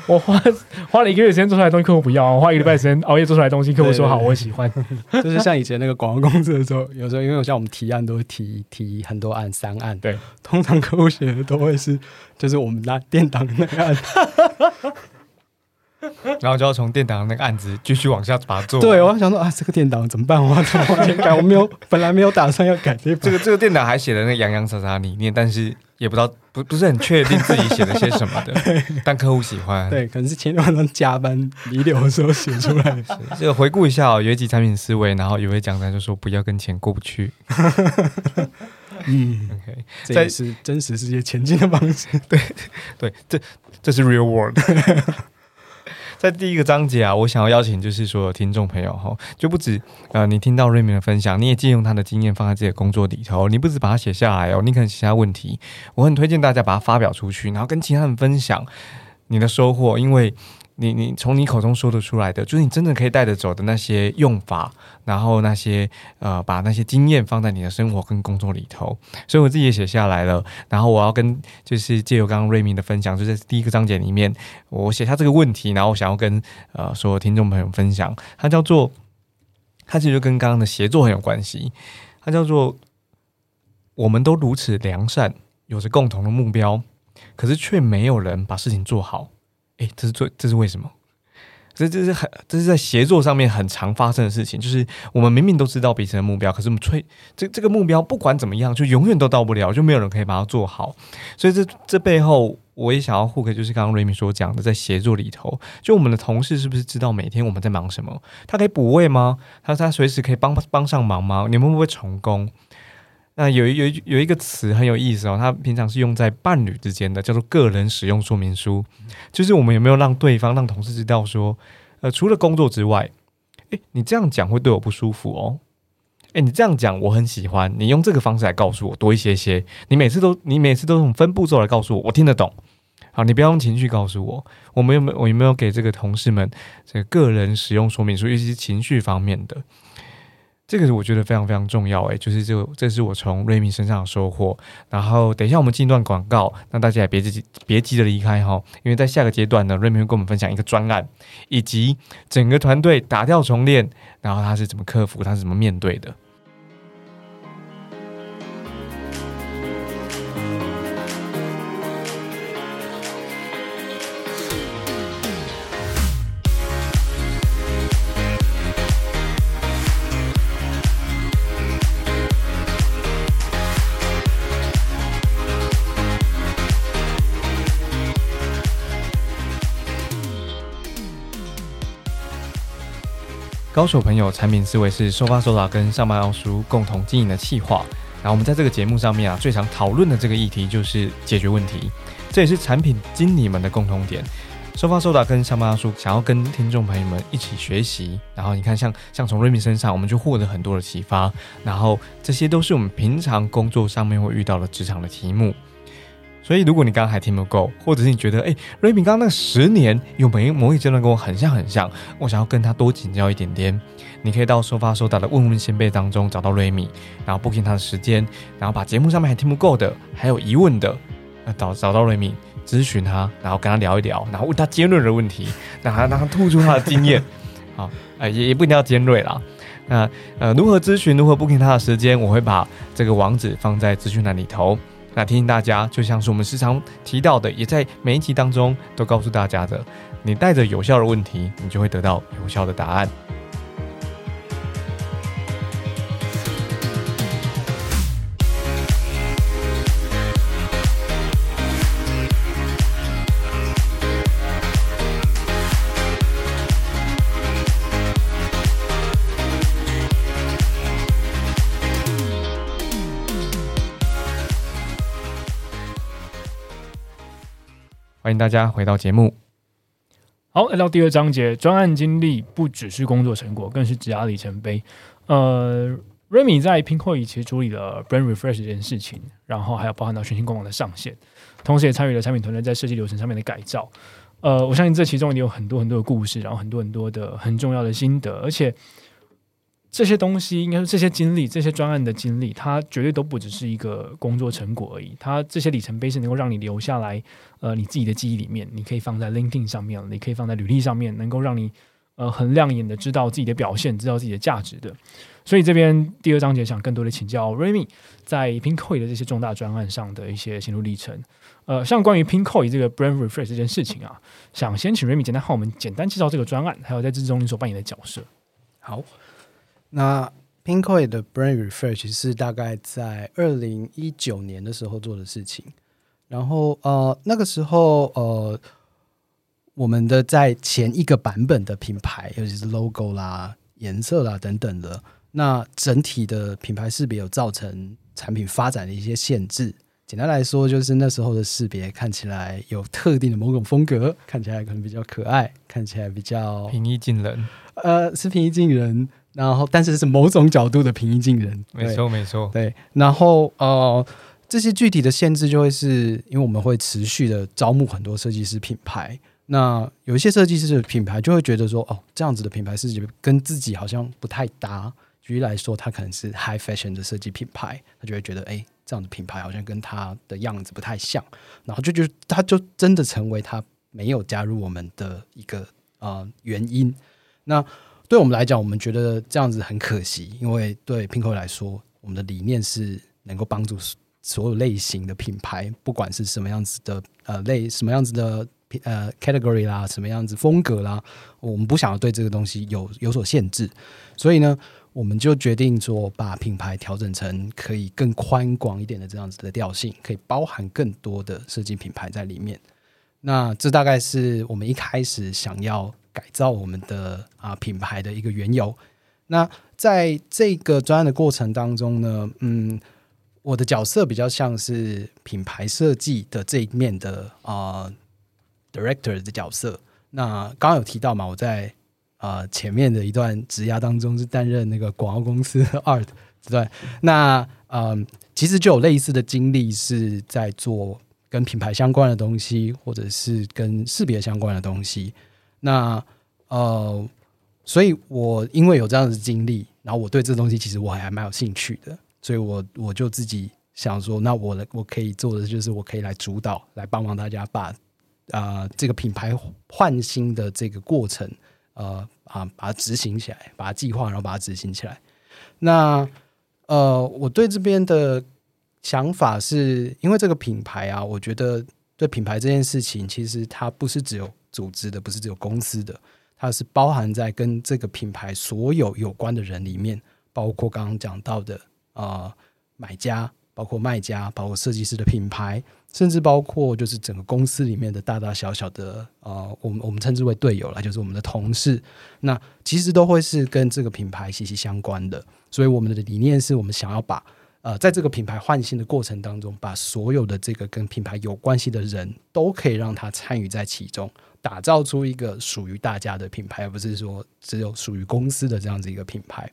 我花花了一个月时间做出来的东西，客户不要；我花一个礼拜时间熬夜做出来的东西，客户说好，我喜欢。就是像以前那个广告公司的时候，有时候因为像我们提案都会提提很多案，三案。对，通常客户写的都会是，就是我们拿电档那个案。然后就要从电档那个案子继续往下把它做。对，我想说啊，这个电档怎么办？我要怎么往前改？我没有，本来没有打算要改这这个这个电档还写的那洋洋洒洒理念，但是也不知道不不是很确定自己写了些什么的。但客户喜欢，对，可能是前天晚上加班弥留的时候写出来的。这个回顾一下哦，有一集产品思维，然后有位讲台就说不要跟钱过不去。嗯，OK，这也是真实世界前进的方式。对对，这这是 real world。在第一个章节啊，我想要邀请就是所有听众朋友哈，就不止呃，你听到瑞明的分享，你也借用他的经验放在自己的工作里头，你不止把它写下来哦，你可能其他问题，我很推荐大家把它发表出去，然后跟其他人分享你的收获，因为。你你从你口中说得出来的，就是你真正可以带着走的那些用法，然后那些呃，把那些经验放在你的生活跟工作里头。所以我自己也写下来了。然后我要跟就是借由刚刚瑞明的分享，就在第一个章节里面，我写下这个问题，然后我想要跟呃所有听众朋友分享。它叫做，它其实就跟刚刚的协作很有关系。它叫做，我们都如此良善，有着共同的目标，可是却没有人把事情做好。哎，这是最，这是为什么？这这是很，这是在协作上面很常发生的事情。就是我们明明都知道彼此的目标，可是我们催这这个目标不管怎么样，就永远都到不了，就没有人可以把它做好。所以这这背后，我也想要互 k 就是刚刚瑞米所讲的，在协作里头，就我们的同事是不是知道每天我们在忙什么？他可以补位吗？他他随时可以帮帮上忙吗？你们会不会成功？那有有有一个词很有意思哦，它平常是用在伴侣之间的，叫做个人使用说明书。就是我们有没有让对方、让同事知道说，呃，除了工作之外，诶，你这样讲会对我不舒服哦。诶，你这样讲我很喜欢，你用这个方式来告诉我多一些些。你每次都你每次都用分步骤来告诉我，我听得懂。好，你不要用情绪告诉我。我们有没有我有没有给这个同事们这个个人使用说明书，尤其是情绪方面的？这个是我觉得非常非常重要诶，就是这这是我从瑞米身上的收获。然后等一下我们进一段广告，那大家也别急别急着离开哈，因为在下个阶段呢，瑞米会跟我们分享一个专案，以及整个团队打掉重练，然后他是怎么克服，他是怎么面对的。高手朋友产品思维是收发收打跟上班奥叔共同经营的企划。然后我们在这个节目上面啊，最常讨论的这个议题就是解决问题，这也是产品经理们的共同点。收发收打跟上班奥叔想要跟听众朋友们一起学习。然后你看，像像从瑞米身上，我们就获得很多的启发。然后这些都是我们平常工作上面会遇到的职场的题目。所以，如果你刚刚还听不够，或者是你觉得，哎，瑞敏刚刚那个十年有没某一阶段跟我很像很像，我想要跟他多请教一点点，你可以到收发收到的问问先辈当中找到瑞米，然后 booking 他的时间，然后把节目上面还听不够的，还有疑问的，呃找找到瑞米咨询他，然后跟他聊一聊，然后问他尖锐的问题，让他让他吐出他的经验。好，哎，也也不一定要尖锐啦。那呃，如何咨询，如何 booking 他的时间，我会把这个网址放在资讯栏里头。那提醒大家，就像是我们时常提到的，也在每一集当中都告诉大家的，你带着有效的问题，你就会得到有效的答案。迎大家回到节目。好，来到第二章节，专案经历不只是工作成果，更是职涯里程碑。呃，Remy 在 Pinkoi 其实处理了 Brand Refresh 这件事情，然后还有包含到全新官网的上线，同时也参与了产品团队在设计流程上面的改造。呃，我相信这其中一定有很多很多的故事，然后很多很多的很重要的心得，而且。这些东西应该说这些经历，这些专案的经历，它绝对都不只是一个工作成果而已。它这些里程碑是能够让你留下来，呃，你自己的记忆里面，你可以放在 LinkedIn 上面，你可以放在履历上面，能够让你呃很亮眼的知道自己的表现，知道自己的价值的。所以这边第二章节想更多的请教 Remy 在 Pinkoi 的这些重大专案上的一些心路历程。呃，像关于 Pinkoi 这个 Brand Refresh 这件事情啊，想先请 Remy 简单和我们简单介绍这个专案，还有在之中你所扮演的角色。好。那 Pinkoi 的 Brand Refresh 是大概在二零一九年的时候做的事情，然后呃那个时候呃我们的在前一个版本的品牌，尤其是 logo 啦、颜色啦等等的，那整体的品牌识别有造成产品发展的一些限制。简单来说，就是那时候的识别看起来有特定的某种风格，看起来可能比较可爱，看起来比较平易近人。呃，是平易近人。然后，但是是某种角度的平易近人，没错没错。对，然后呃，这些具体的限制就会是因为我们会持续的招募很多设计师品牌。那有一些设计师的品牌就会觉得说，哦，这样子的品牌设计跟自己好像不太搭。举例来说，他可能是 high fashion 的设计品牌，他就会觉得，哎，这样的品牌好像跟他的样子不太像。然后就就他就真的成为他没有加入我们的一个呃原因。那对我们来讲，我们觉得这样子很可惜，因为对 Pinko 来说，我们的理念是能够帮助所有类型的品牌，不管是什么样子的呃类，什么样子的呃 category 啦，什么样子风格啦，我们不想要对这个东西有有所限制，所以呢，我们就决定说，把品牌调整成可以更宽广一点的这样子的调性，可以包含更多的设计品牌在里面。那这大概是我们一开始想要。改造我们的啊品牌的一个缘由。那在这个专案的过程当中呢，嗯，我的角色比较像是品牌设计的这一面的啊 director 的角色。那刚刚有提到嘛，我在啊前面的一段职涯当中是担任那个广告公司 art 对。那嗯，其实就有类似的经历，是在做跟品牌相关的东西，或者是跟识别相关的东西。那呃，所以我因为有这样的经历，然后我对这东西其实我还蛮有兴趣的，所以我我就自己想说，那我我可以做的就是我可以来主导，来帮忙大家把啊这个品牌换新的这个过程，呃啊把它执行起来，把它计划，然后把它执行起来。那呃，我对这边的想法是因为这个品牌啊，我觉得对品牌这件事情，其实它不是只有。组织的不是只有公司的，它是包含在跟这个品牌所有有关的人里面，包括刚刚讲到的啊买家，包括卖家，包括设计师的品牌，甚至包括就是整个公司里面的大大小小的啊，我们我们称之为队友了，就是我们的同事，那其实都会是跟这个品牌息息相关的。所以我们的理念是我们想要把呃，在这个品牌换新的过程当中，把所有的这个跟品牌有关系的人都可以让他参与在其中。打造出一个属于大家的品牌，而不是说只有属于公司的这样子一个品牌。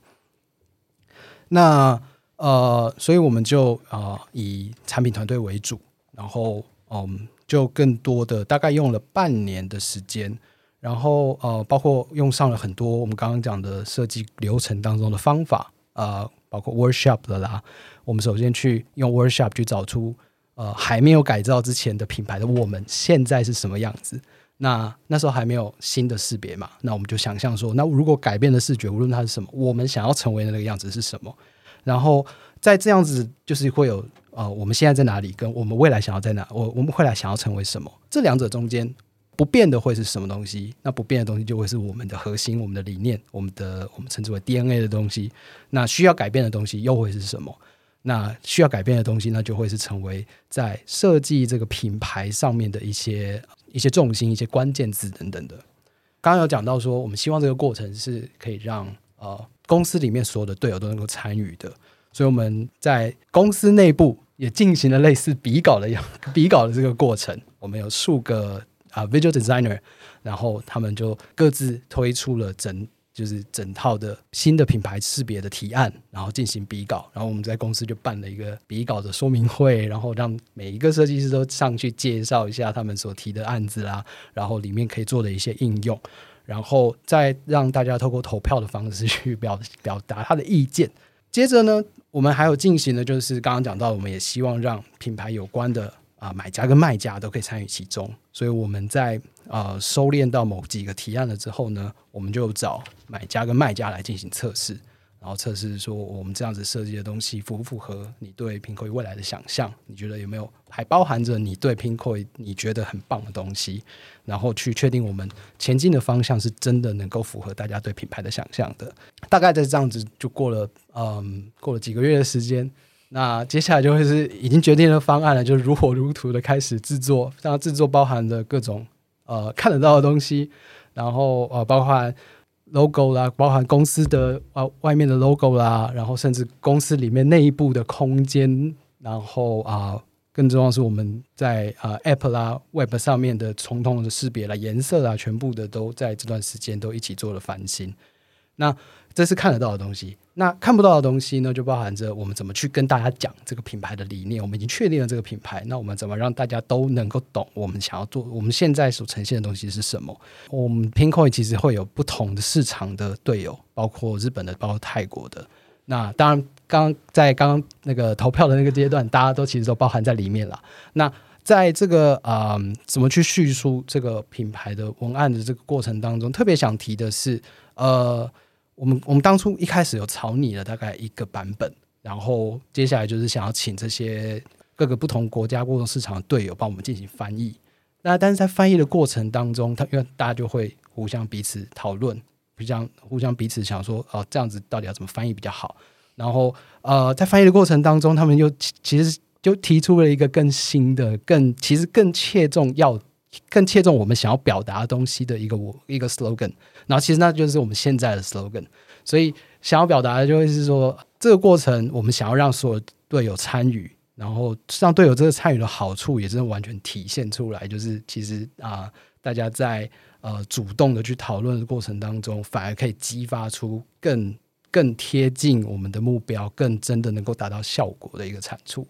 那呃，所以我们就啊以产品团队为主，然后嗯，就更多的大概用了半年的时间，然后呃，包括用上了很多我们刚刚讲的设计流程当中的方法啊，包括 workshop 的啦。我们首先去用 workshop 去找出呃还没有改造之前的品牌的我们现在是什么样子。那那时候还没有新的识别嘛，那我们就想象说，那如果改变的视觉，无论它是什么，我们想要成为的那个样子是什么？然后在这样子，就是会有呃，我们现在在哪里，跟我们未来想要在哪，我我们未来想要成为什么？这两者中间不变的会是什么东西？那不变的东西就会是我们的核心、我们的理念、我们的我们称之为 DNA 的东西。那需要改变的东西又会是什么？那需要改变的东西，那就会是成为在设计这个品牌上面的一些。一些重心、一些关键字等等的，刚刚有讲到说，我们希望这个过程是可以让呃公司里面所有的队友都能够参与的，所以我们在公司内部也进行了类似比稿的样 比稿的这个过程，我们有数个啊 visual designer，然后他们就各自推出了整。就是整套的新的品牌识别的提案，然后进行比稿，然后我们在公司就办了一个比稿的说明会，然后让每一个设计师都上去介绍一下他们所提的案子啦，然后里面可以做的一些应用，然后再让大家透过投票的方式 去表表达他的意见。接着呢，我们还有进行的就是刚刚讲到，我们也希望让品牌有关的。啊，买家跟卖家都可以参与其中，所以我们在呃收敛到某几个提案了之后呢，我们就找买家跟卖家来进行测试，然后测试说我们这样子设计的东西符不符合你对 p i n k o 未来的想象？你觉得有没有还包含着你对 p i n k o 你觉得很棒的东西？然后去确定我们前进的方向是真的能够符合大家对品牌的想象的。大概在这样子就过了，嗯，过了几个月的时间。那接下来就会是已经决定了方案了，就是如火如荼的开始制作。然制作包含的各种呃看得到的东西，然后呃包含 logo 啦，包含公司的呃外面的 logo 啦，然后甚至公司里面内部的空间，然后啊更重要是我们在啊 app 啦 web 上面的重统的识别啦、颜色啊，全部的都在这段时间都一起做了翻新。那这是看得到的东西。那看不到的东西呢，就包含着我们怎么去跟大家讲这个品牌的理念。我们已经确定了这个品牌，那我们怎么让大家都能够懂我们想要做？我们现在所呈现的东西是什么？我们 Pinkoi 其实会有不同的市场的队友，包括日本的，包括泰国的。那当然，刚在刚刚那个投票的那个阶段，大家都其实都包含在里面了。那在这个啊，怎么去叙述这个品牌的文案的这个过程当中，特别想提的是，呃。我们我们当初一开始有草拟了大概一个版本，然后接下来就是想要请这些各个不同国家、不同市场的队友帮我们进行翻译。那但是在翻译的过程当中，他因为大家就会互相彼此讨论，互相互相彼此想说，哦，这样子到底要怎么翻译比较好？然后呃，在翻译的过程当中，他们又其实就提出了一个更新的、更其实更切中要。更切中我们想要表达的东西的一个我一个 slogan，然后其实那就是我们现在的 slogan。所以想要表达的就会是说，这个过程我们想要让所有队友参与，然后让队友这个参与的好处也真的完全体现出来。就是其实啊，大家在呃主动的去讨论的过程当中，反而可以激发出更更贴近我们的目标，更真的能够达到效果的一个产出。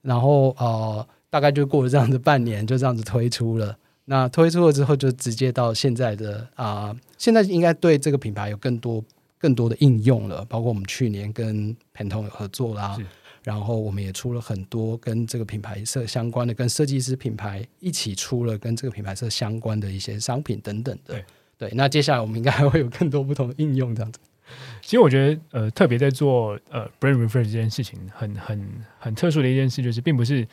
然后呃。大概就过了这样子半年，就这样子推出了。那推出了之后，就直接到现在的啊，现在应该对这个品牌有更多更多的应用了。包括我们去年跟 Pantone 有合作啦，然后我们也出了很多跟这个品牌社相关的，跟设计师品牌一起出了跟这个品牌社相关的一些商品等等的。对，那接下来我们应该还会有更多不同的应用这样子。其实我觉得，呃，特别在做呃 brand refer 这件事情，很很很特殊的一件事，就是并不是。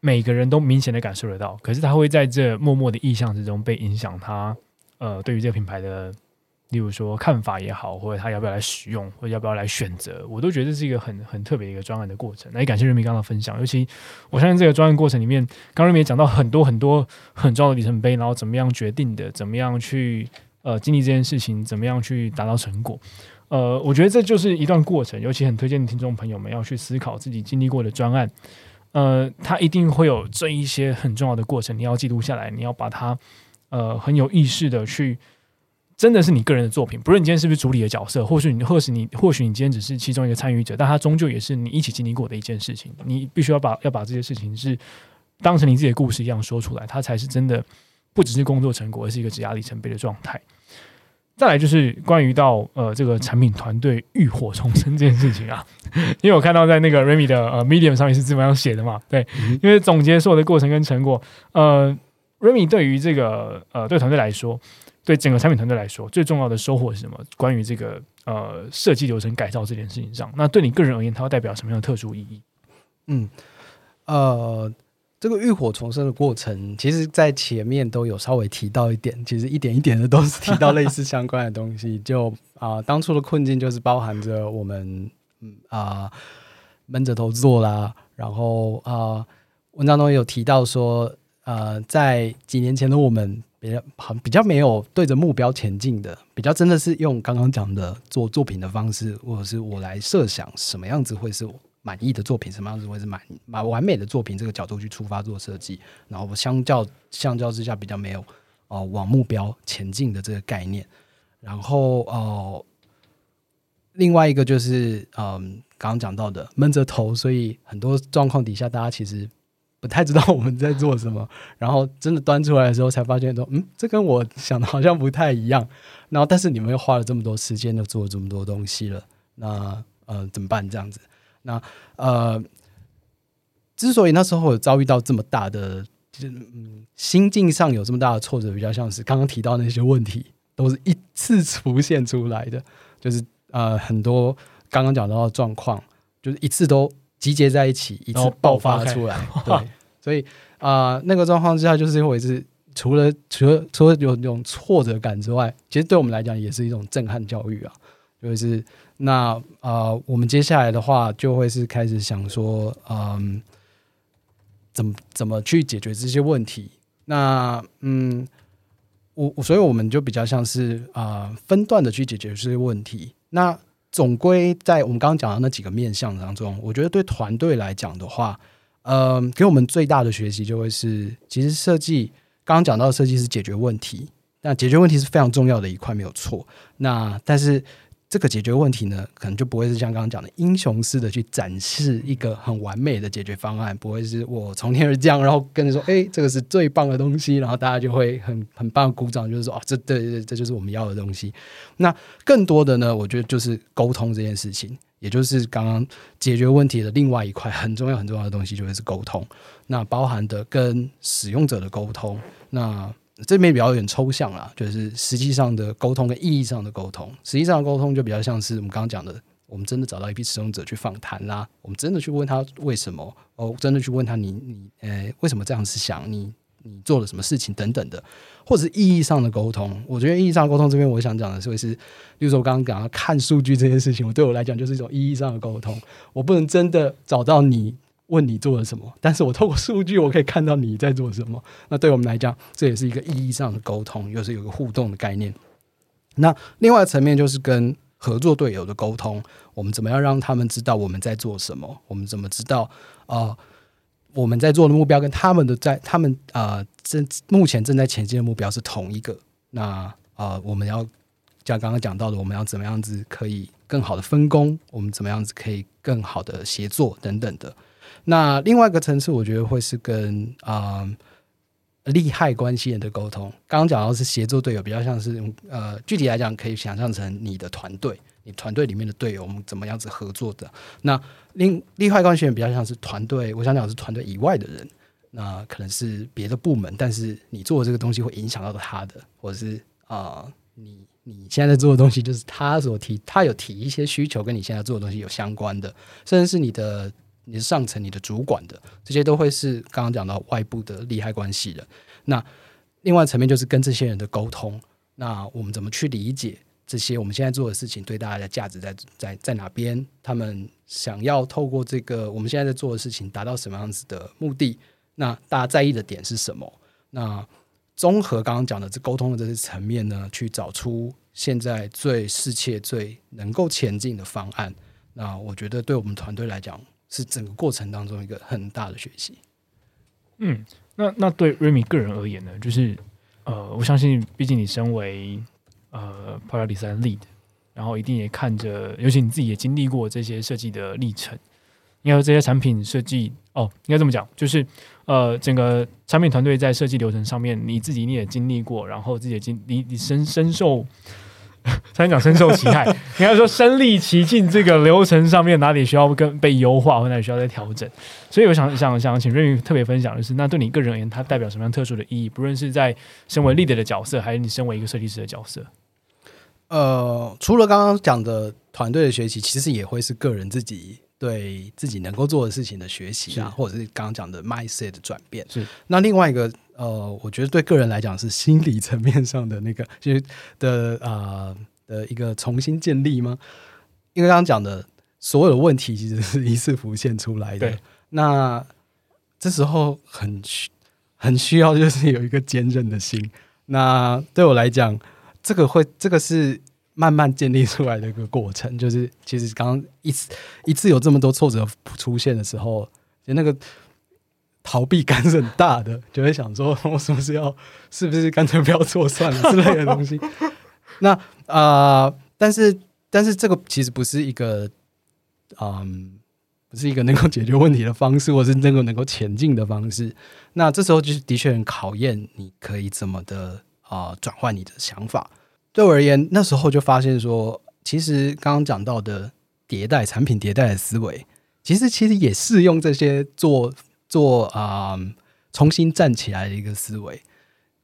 每个人都明显的感受得到，可是他会在这默默的意向之中被影响。他呃，对于这个品牌的，例如说看法也好，或者他要不要来使用，或者要不要来选择，我都觉得这是一个很很特别的一个专案的过程。那也感谢瑞米刚刚的分享，尤其我相信这个专案过程里面，刚瑞米也讲到很多很多很重要的里程碑，然后怎么样决定的，怎么样去呃经历这件事情，怎么样去达到成果。呃，我觉得这就是一段过程，尤其很推荐听众朋友们要去思考自己经历过的专案。呃，它一定会有这一些很重要的过程，你要记录下来，你要把它呃很有意识的去，真的是你个人的作品，不论你今天是不是主理的角色，或许你，或许你，或许你今天只是其中一个参与者，但它终究也是你一起经历过的一件事情，你必须要把要把这些事情是当成你自己的故事一样说出来，它才是真的不只是工作成果，而是一个指压里程碑的状态。再来就是关于到呃这个产品团队浴火重生这件事情啊，因为我看到在那个 Remy 的呃 Medium 上面是这么样写的嘛，对，因为总结所有的过程跟成果，呃，Remy 对于这个呃，对团队来说，对整个产品团队来说，最重要的收获是什么？关于这个呃设计流程改造这件事情上，那对你个人而言，它会代表什么样的特殊意义？嗯，呃，这个浴火重生的过程，其实在前面都有稍微提到一点，其实一点一点的都是提到类似相关的东西。就啊，当初的困境就是包含着我们嗯啊闷着头做啦，然后啊文章中有提到说。呃，在几年前的我们比较好，比较没有对着目标前进的，比较真的是用刚刚讲的做作品的方式，或者是我来设想什么样子会是我满意的作品，什么样子会是满满完美的作品这个角度去出发做设计，然后相较相较之下比较没有哦往目标前进的这个概念，然后哦，另外一个就是嗯刚刚讲到的闷着头，所以很多状况底下大家其实。不太知道我们在做什么，然后真的端出来的时候，才发现说，嗯，这跟我想的好像不太一样。然后，但是你们又花了这么多时间，又做了这么多东西了，那呃，怎么办？这样子，那呃，之所以那时候有遭遇到这么大的，嗯，心境上有这么大的挫折，比较像是刚刚提到那些问题，都是一次浮现出来的，就是呃，很多刚刚讲到的状况，就是一次都。集结在一起，一次爆发出来。对，所以啊，那个状况之下，就是因为是除了除了除了有那种挫折感之外，其实对我们来讲也是一种震撼教育啊。就是那啊，我们接下来的话就会是开始想说，嗯，怎么怎么去解决这些问题？那嗯，我所以我们就比较像是啊，分段的去解决这些问题。那总归在我们刚刚讲的那几个面向当中，我觉得对团队来讲的话，呃，给我们最大的学习就会是，其实设计刚刚讲到设计是解决问题，那解决问题是非常重要的一块，没有错。那但是。这个解决问题呢，可能就不会是像刚刚讲的英雄式的去展示一个很完美的解决方案，不会是我从天而降，然后跟你说，哎，这个是最棒的东西，然后大家就会很很棒鼓掌，就是说，哦，这对对，这就是我们要的东西。那更多的呢，我觉得就是沟通这件事情，也就是刚刚解决问题的另外一块很重要很重要的东西，就会是沟通。那包含的跟使用者的沟通，那。这边比较有点抽象啦，就是实际上的沟通跟意义上的沟通。实际上的沟通就比较像是我们刚刚讲的，我们真的找到一批使用者去访谈啦，我们真的去问他为什么，哦，真的去问他你你呃为什么这样子想，你你做了什么事情等等的，或者是意义上的沟通。我觉得意义上的沟通这边我想讲的是，会是，例如说我刚刚讲看数据这件事情，我对我来讲就是一种意义上的沟通。我不能真的找到你。问你做了什么？但是我透过数据，我可以看到你在做什么。那对我们来讲，这也是一个意义上的沟通，又是有个互动的概念。那另外层面就是跟合作队友的沟通，我们怎么样让他们知道我们在做什么？我们怎么知道啊？我们在做的目标跟他们的在他们啊正目前正在前进的目标是同一个。那啊，我们要像刚刚讲到的，我们要怎么样子可以更好的分工？我们怎么样子可以更好的协作等等的。那另外一个层次，我觉得会是跟啊利害关系人的沟通。刚刚讲到是协作队友，比较像是呃具体来讲，可以想象成你的团队，你团队里面的队友，我们怎么样子合作的。那另利害关系人比较像是团队，我想讲是团队以外的人，那可能是别的部门，但是你做的这个东西会影响到他的，或者是啊你你现在在做的东西，就是他所提，他有提一些需求，跟你现在做的东西有相关的，甚至是你的。你是上层，你的主管的这些都会是刚刚讲到外部的利害关系的。那另外层面就是跟这些人的沟通。那我们怎么去理解这些我们现在做的事情对大家的价值在在在哪边？他们想要透过这个我们现在在做的事情达到什么样子的目的？那大家在意的点是什么？那综合刚刚讲的这沟通的这些层面呢，去找出现在最适切、最能够前进的方案。那我觉得对我们团队来讲。是整个过程当中一个很大的学习。嗯，那那对 Remy 个人而言呢？就是呃，我相信，毕竟你身为呃 p a r a d i s Lead，然后一定也看着，尤其你自己也经历过这些设计的历程。应该说，这些产品设计哦，应该这么讲，就是呃，整个产品团队在设计流程上面，你自己你也经历过，然后自己也经你你深深受 才讲深受其害，应该说身历其境，这个流程上面哪里需要跟被优化，或哪里需要再调整。所以我想想想请瑞宇特别分享的是，那对你个人而言，它代表什么样特殊的意义？不论是在身为 leader 的角色，还是你身为一个设计师的角色。呃，除了刚刚讲的团队的学习，其实也会是个人自己对自己能够做的事情的学习啊，或者是刚刚讲的 mindset 的转变。是那另外一个呃，我觉得对个人来讲是心理层面上的那个就是的啊的一个重新建立吗？因为刚刚讲的所有的问题其实是一次浮现出来的对，那这时候很需很需要就是有一个坚韧的心。那对我来讲，这个会这个是慢慢建立出来的一个过程，就是其实刚一次一次有这么多挫折出现的时候，就那个逃避感是很大的，就会想说，我是不是要是不是干脆不要做算了之类的东西。那啊、但是但是这个其实不是一个嗯。不是一个能够解决问题的方式，或是能够能够前进的方式。那这时候就是的确很考验你可以怎么的啊、转换你的想法。对我而言，那时候就发现说，其实刚刚讲到的迭代产品迭代的思维，其实其实也适用这些做做啊、重新站起来的一个思维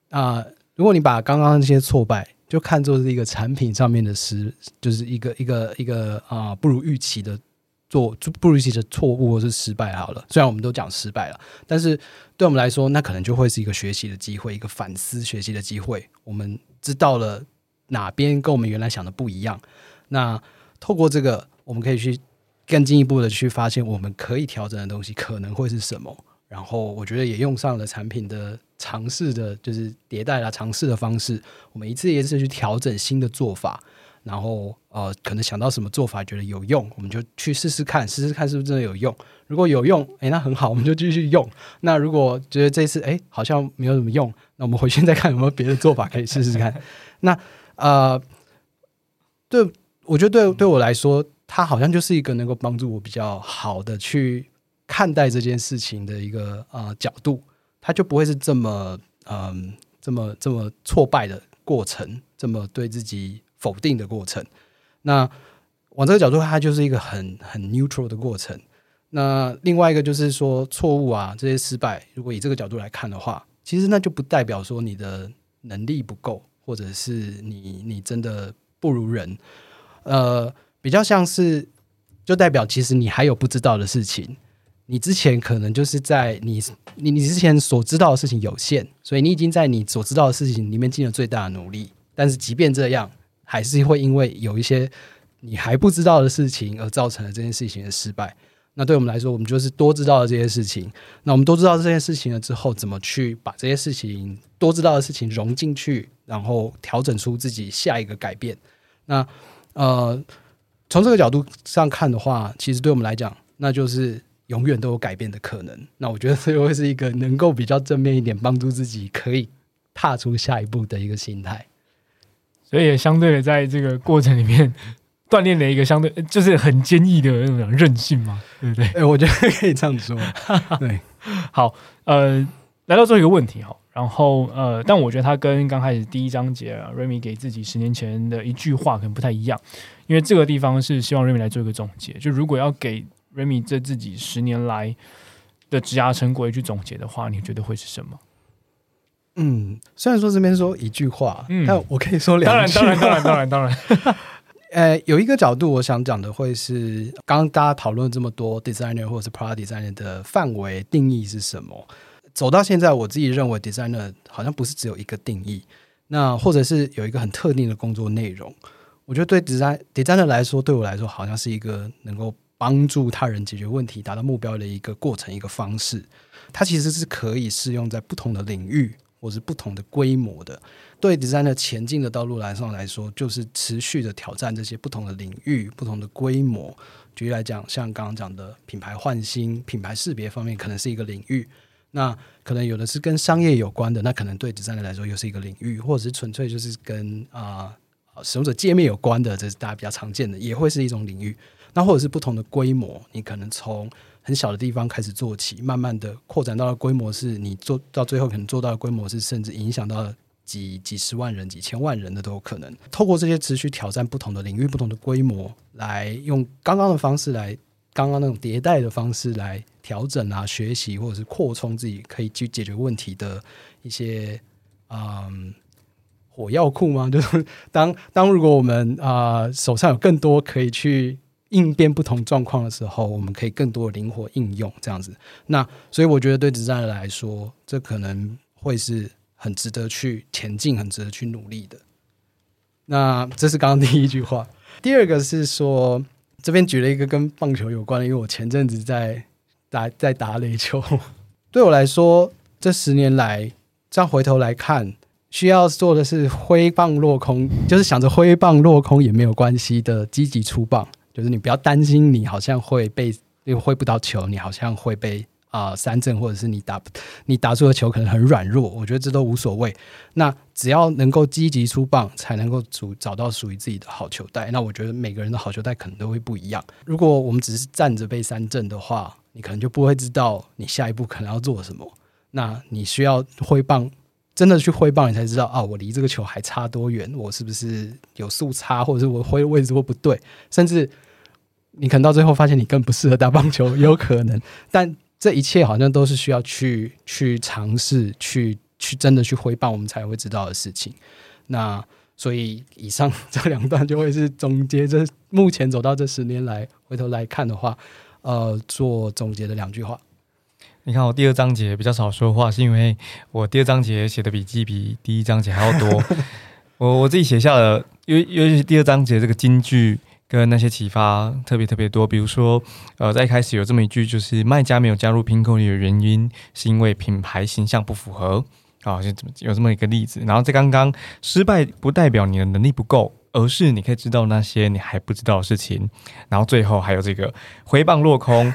啊、如果你把刚刚那些挫败就看作是一个产品上面的失，就是一个一个一个啊、不如预期的做不如预期的错误或是失败好了。虽然我们都讲失败了，但是对我们来说，那可能就会是一个学习的机会，一个反思学习的机会。我们知道了哪边跟我们原来想的不一样，那透过这个，我们可以去更进一步的去发现我们可以调整的东西可能会是什么。然后我觉得也用上了产品的尝试的，就是迭代啦、尝试的方式，我们一次一次去调整新的做法。然后呃，可能想到什么做法觉得有用，我们就去试试看，试试看是不是真的有用。如果有用，诶，那很好，我们就继续用。那如果觉得这次诶好像没有什么用，那我们回去再看有没有别的做法可以试试看。那呃，对我觉得对对我来说，它好像就是一个能够帮助我比较好的去看待这件事情的一个呃角度，它就不会是这么嗯、这么这么挫败的过程，这么对自己否定的过程。那往这个角度，它就是一个很很 neutral 的过程。那另外一个就是说，错误啊，这些失败，如果以这个角度来看的话，其实那就不代表说你的能力不够，或者是你你真的不如人。呃，比较像是就代表其实你还有不知道的事情。你之前可能就是在你你你之前所知道的事情有限，所以你已经在你所知道的事情里面尽了最大的努力。但是即便这样，还是会因为有一些你还不知道的事情而造成了这件事情的失败。那对我们来说，我们就是多知道了这些事情。那我们多知道这件事情了之后，怎么去把这些事情多知道的事情融进去，然后调整出自己下一个改变。那呃，从这个角度上看的话，其实对我们来讲，那就是永远都有改变的可能。那我觉得这会是一个能够比较正面一点，帮助自己可以踏出下一步的一个心态。所以也相对的在这个过程里面锻炼了一个相对就是很坚毅的那种韧性嘛，对不对？哎、我觉得可以这样说。对，好，呃，来到最后一个问题哈，然后呃，但我觉得它跟刚开始第一章节啊，Remy 给自己十年前的一句话可能不太一样，因为这个地方是希望 Remy 来做一个总结，就如果要给 Remy 这自己十年来的职涯成果一句总结的话，你觉得会是什么？嗯，虽然说这边说一句话，嗯但我可以说当然，两句。当然，当然，当然，当然，呃，有一个角度我想讲的会是，刚刚大家讨论这么多 designer 或者是 product designer 的范围定义是什么？走到现在，我自己认为 designer 好像不是只有一个定义，那或者是有一个很特定的工作内容。我觉得对 design designer 来说，对我来说好像是一个能够帮助他人解决问题、达到目标的一个过程、一个方式。它其实是可以适用在不同的领域或是不同的规模的。对 designer 前进的道路来上来说，就是持续的挑战这些不同的领域、不同的规模。举例来讲，像刚刚讲的品牌换新、品牌识别方面，可能是一个领域。那可能有的是跟商业有关的，那可能对子弹哥来说又是一个领域，或者是纯粹就是跟啊、使用者界面有关的，这是大家比较常见的，也会是一种领域。那或者是不同的规模，你可能从很小的地方开始做起，慢慢的扩展到了规模是你做到最后可能做到的规模是甚至影响到几几十万人、几千万人的都有可能。透过这些持续挑战不同的领域、不同的规模，来用刚刚的方式来，刚刚那种迭代的方式来调整啊、学习或者是扩充自己可以去解决问题的一些嗯火药库吗？就是当当如果我们啊、手上有更多可以去应变不同状况的时候，我们可以更多的灵活应用这样子。那所以我觉得对职战来说，这可能会是很值得去前进、很值得去努力的。那这是刚刚第一句话。第二个是说，这边举了一个跟棒球有关的，因为我前阵子在打在打垒球。对我来说，这十年来，这样回头来看，需要做的是挥棒落空，就是想着挥棒落空也没有关系的积极出棒，就是你不要担心你好像会被因为挥不到球，你好像会被啊、三振，或者是你打你打出的球可能很软弱，我觉得这都无所谓。那只要能够积极出棒，才能够主找到属于自己的好球带。那我觉得每个人的好球带可能都会不一样。如果我们只是站着被三振的话，你可能就不会知道你下一步可能要做什么。那你需要挥棒，真的去挥棒，你才知道啊，我离这个球还差多远，我是不是有速差，或者是我挥的位置或不对，甚至你可能到最后发现你更不适合打棒球，有可能。但这一切好像都是需要去去尝试，去去真的去挥棒，我们才会知道的事情。那所以以上这两段就会是总结这目前走到这十年来，回头来看的话，呃，做总结的两句话。你看我第二章节比较少说话，是因为我第二章节写的笔记比第一章节还要多。我我自己写下了，因为尤其是第二章节这个金句跟那些启发特别特别多。比如说，呃，在一开始有这么一句，就是卖家没有加入拼口令的原因，是因为品牌形象不符合。啊，就这么有这么一个例子。然后在刚刚，失败不代表你的能力不够，而是你可以知道那些你还不知道的事情。然后最后还有这个回棒落空。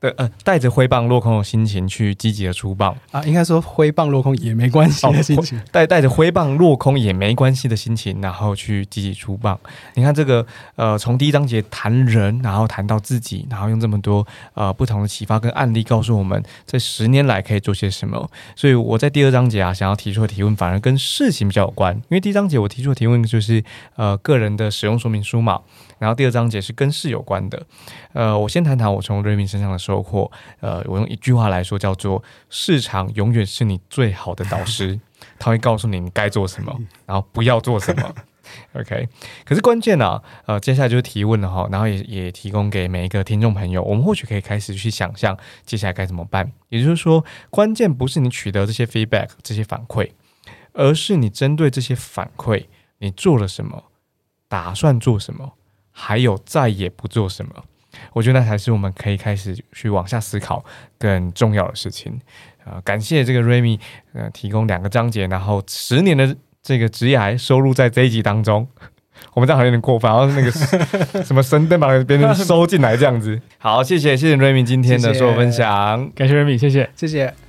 的呃，带着挥棒落空的心情去积极的出棒啊，应该说挥棒落空也没关系的心情，带带着挥棒落空也没关系的心情，然后去积极出棒。你看这个呃，从第一章节谈人，然后谈到自己，然后用这么多呃不同的启发跟案例告诉我们，这十年来可以做些什么。所以我在第二章节啊，想要提出的提问反而跟事情比较有关，因为第一章节我提出的提问就是呃个人的使用说明书嘛。然后第二章节是跟事有关的，呃，我先谈谈我从瑞明身上的收获。呃，我用一句话来说，叫做“市场永远是你最好的导师 ”，他会告诉你你该做什么，然后不要做什么。OK，可是关键呢，呃，接下来就是提问了哈，然后也也提供给每一个听众朋友，我们或许可以开始去想象接下来该怎么办。也就是说，关键不是你取得这些 feedback 这些反馈，而是你针对这些反馈，你做了什么，打算做什么。还有再也不做什么，我觉得那才是我们可以开始去往下思考更重要的事情。呃，感谢这个 Remy 呃提供两个章节，然后十年的这个职业收录在这一集当中。我们这样好像有点过分，然后那个什么神灯把别人收进来这样子。好，谢谢谢谢 Remy 今天的所有分享，感谢 Remy，谢谢谢谢。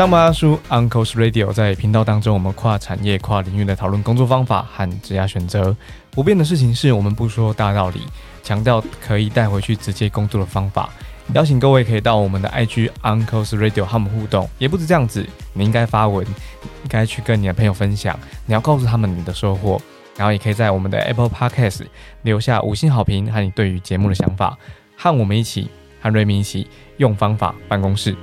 上班阿叔 Uncle's Radio 在频道当中，我们跨产业、跨领域的讨论工作方法和职业选择。不变的事情是我们不说大道理，强调可以带回去直接工作的方法。邀请各位可以到我们的 IG Uncle's Radio 和我们互动。也不止这样子，你应该发文，应该去跟你的朋友分享，你要告诉他们你的收获。然后也可以在我们的 Apple Podcast 留下五星好评和你对于节目的想法，和我们一起和瑞明一起用方法办公室。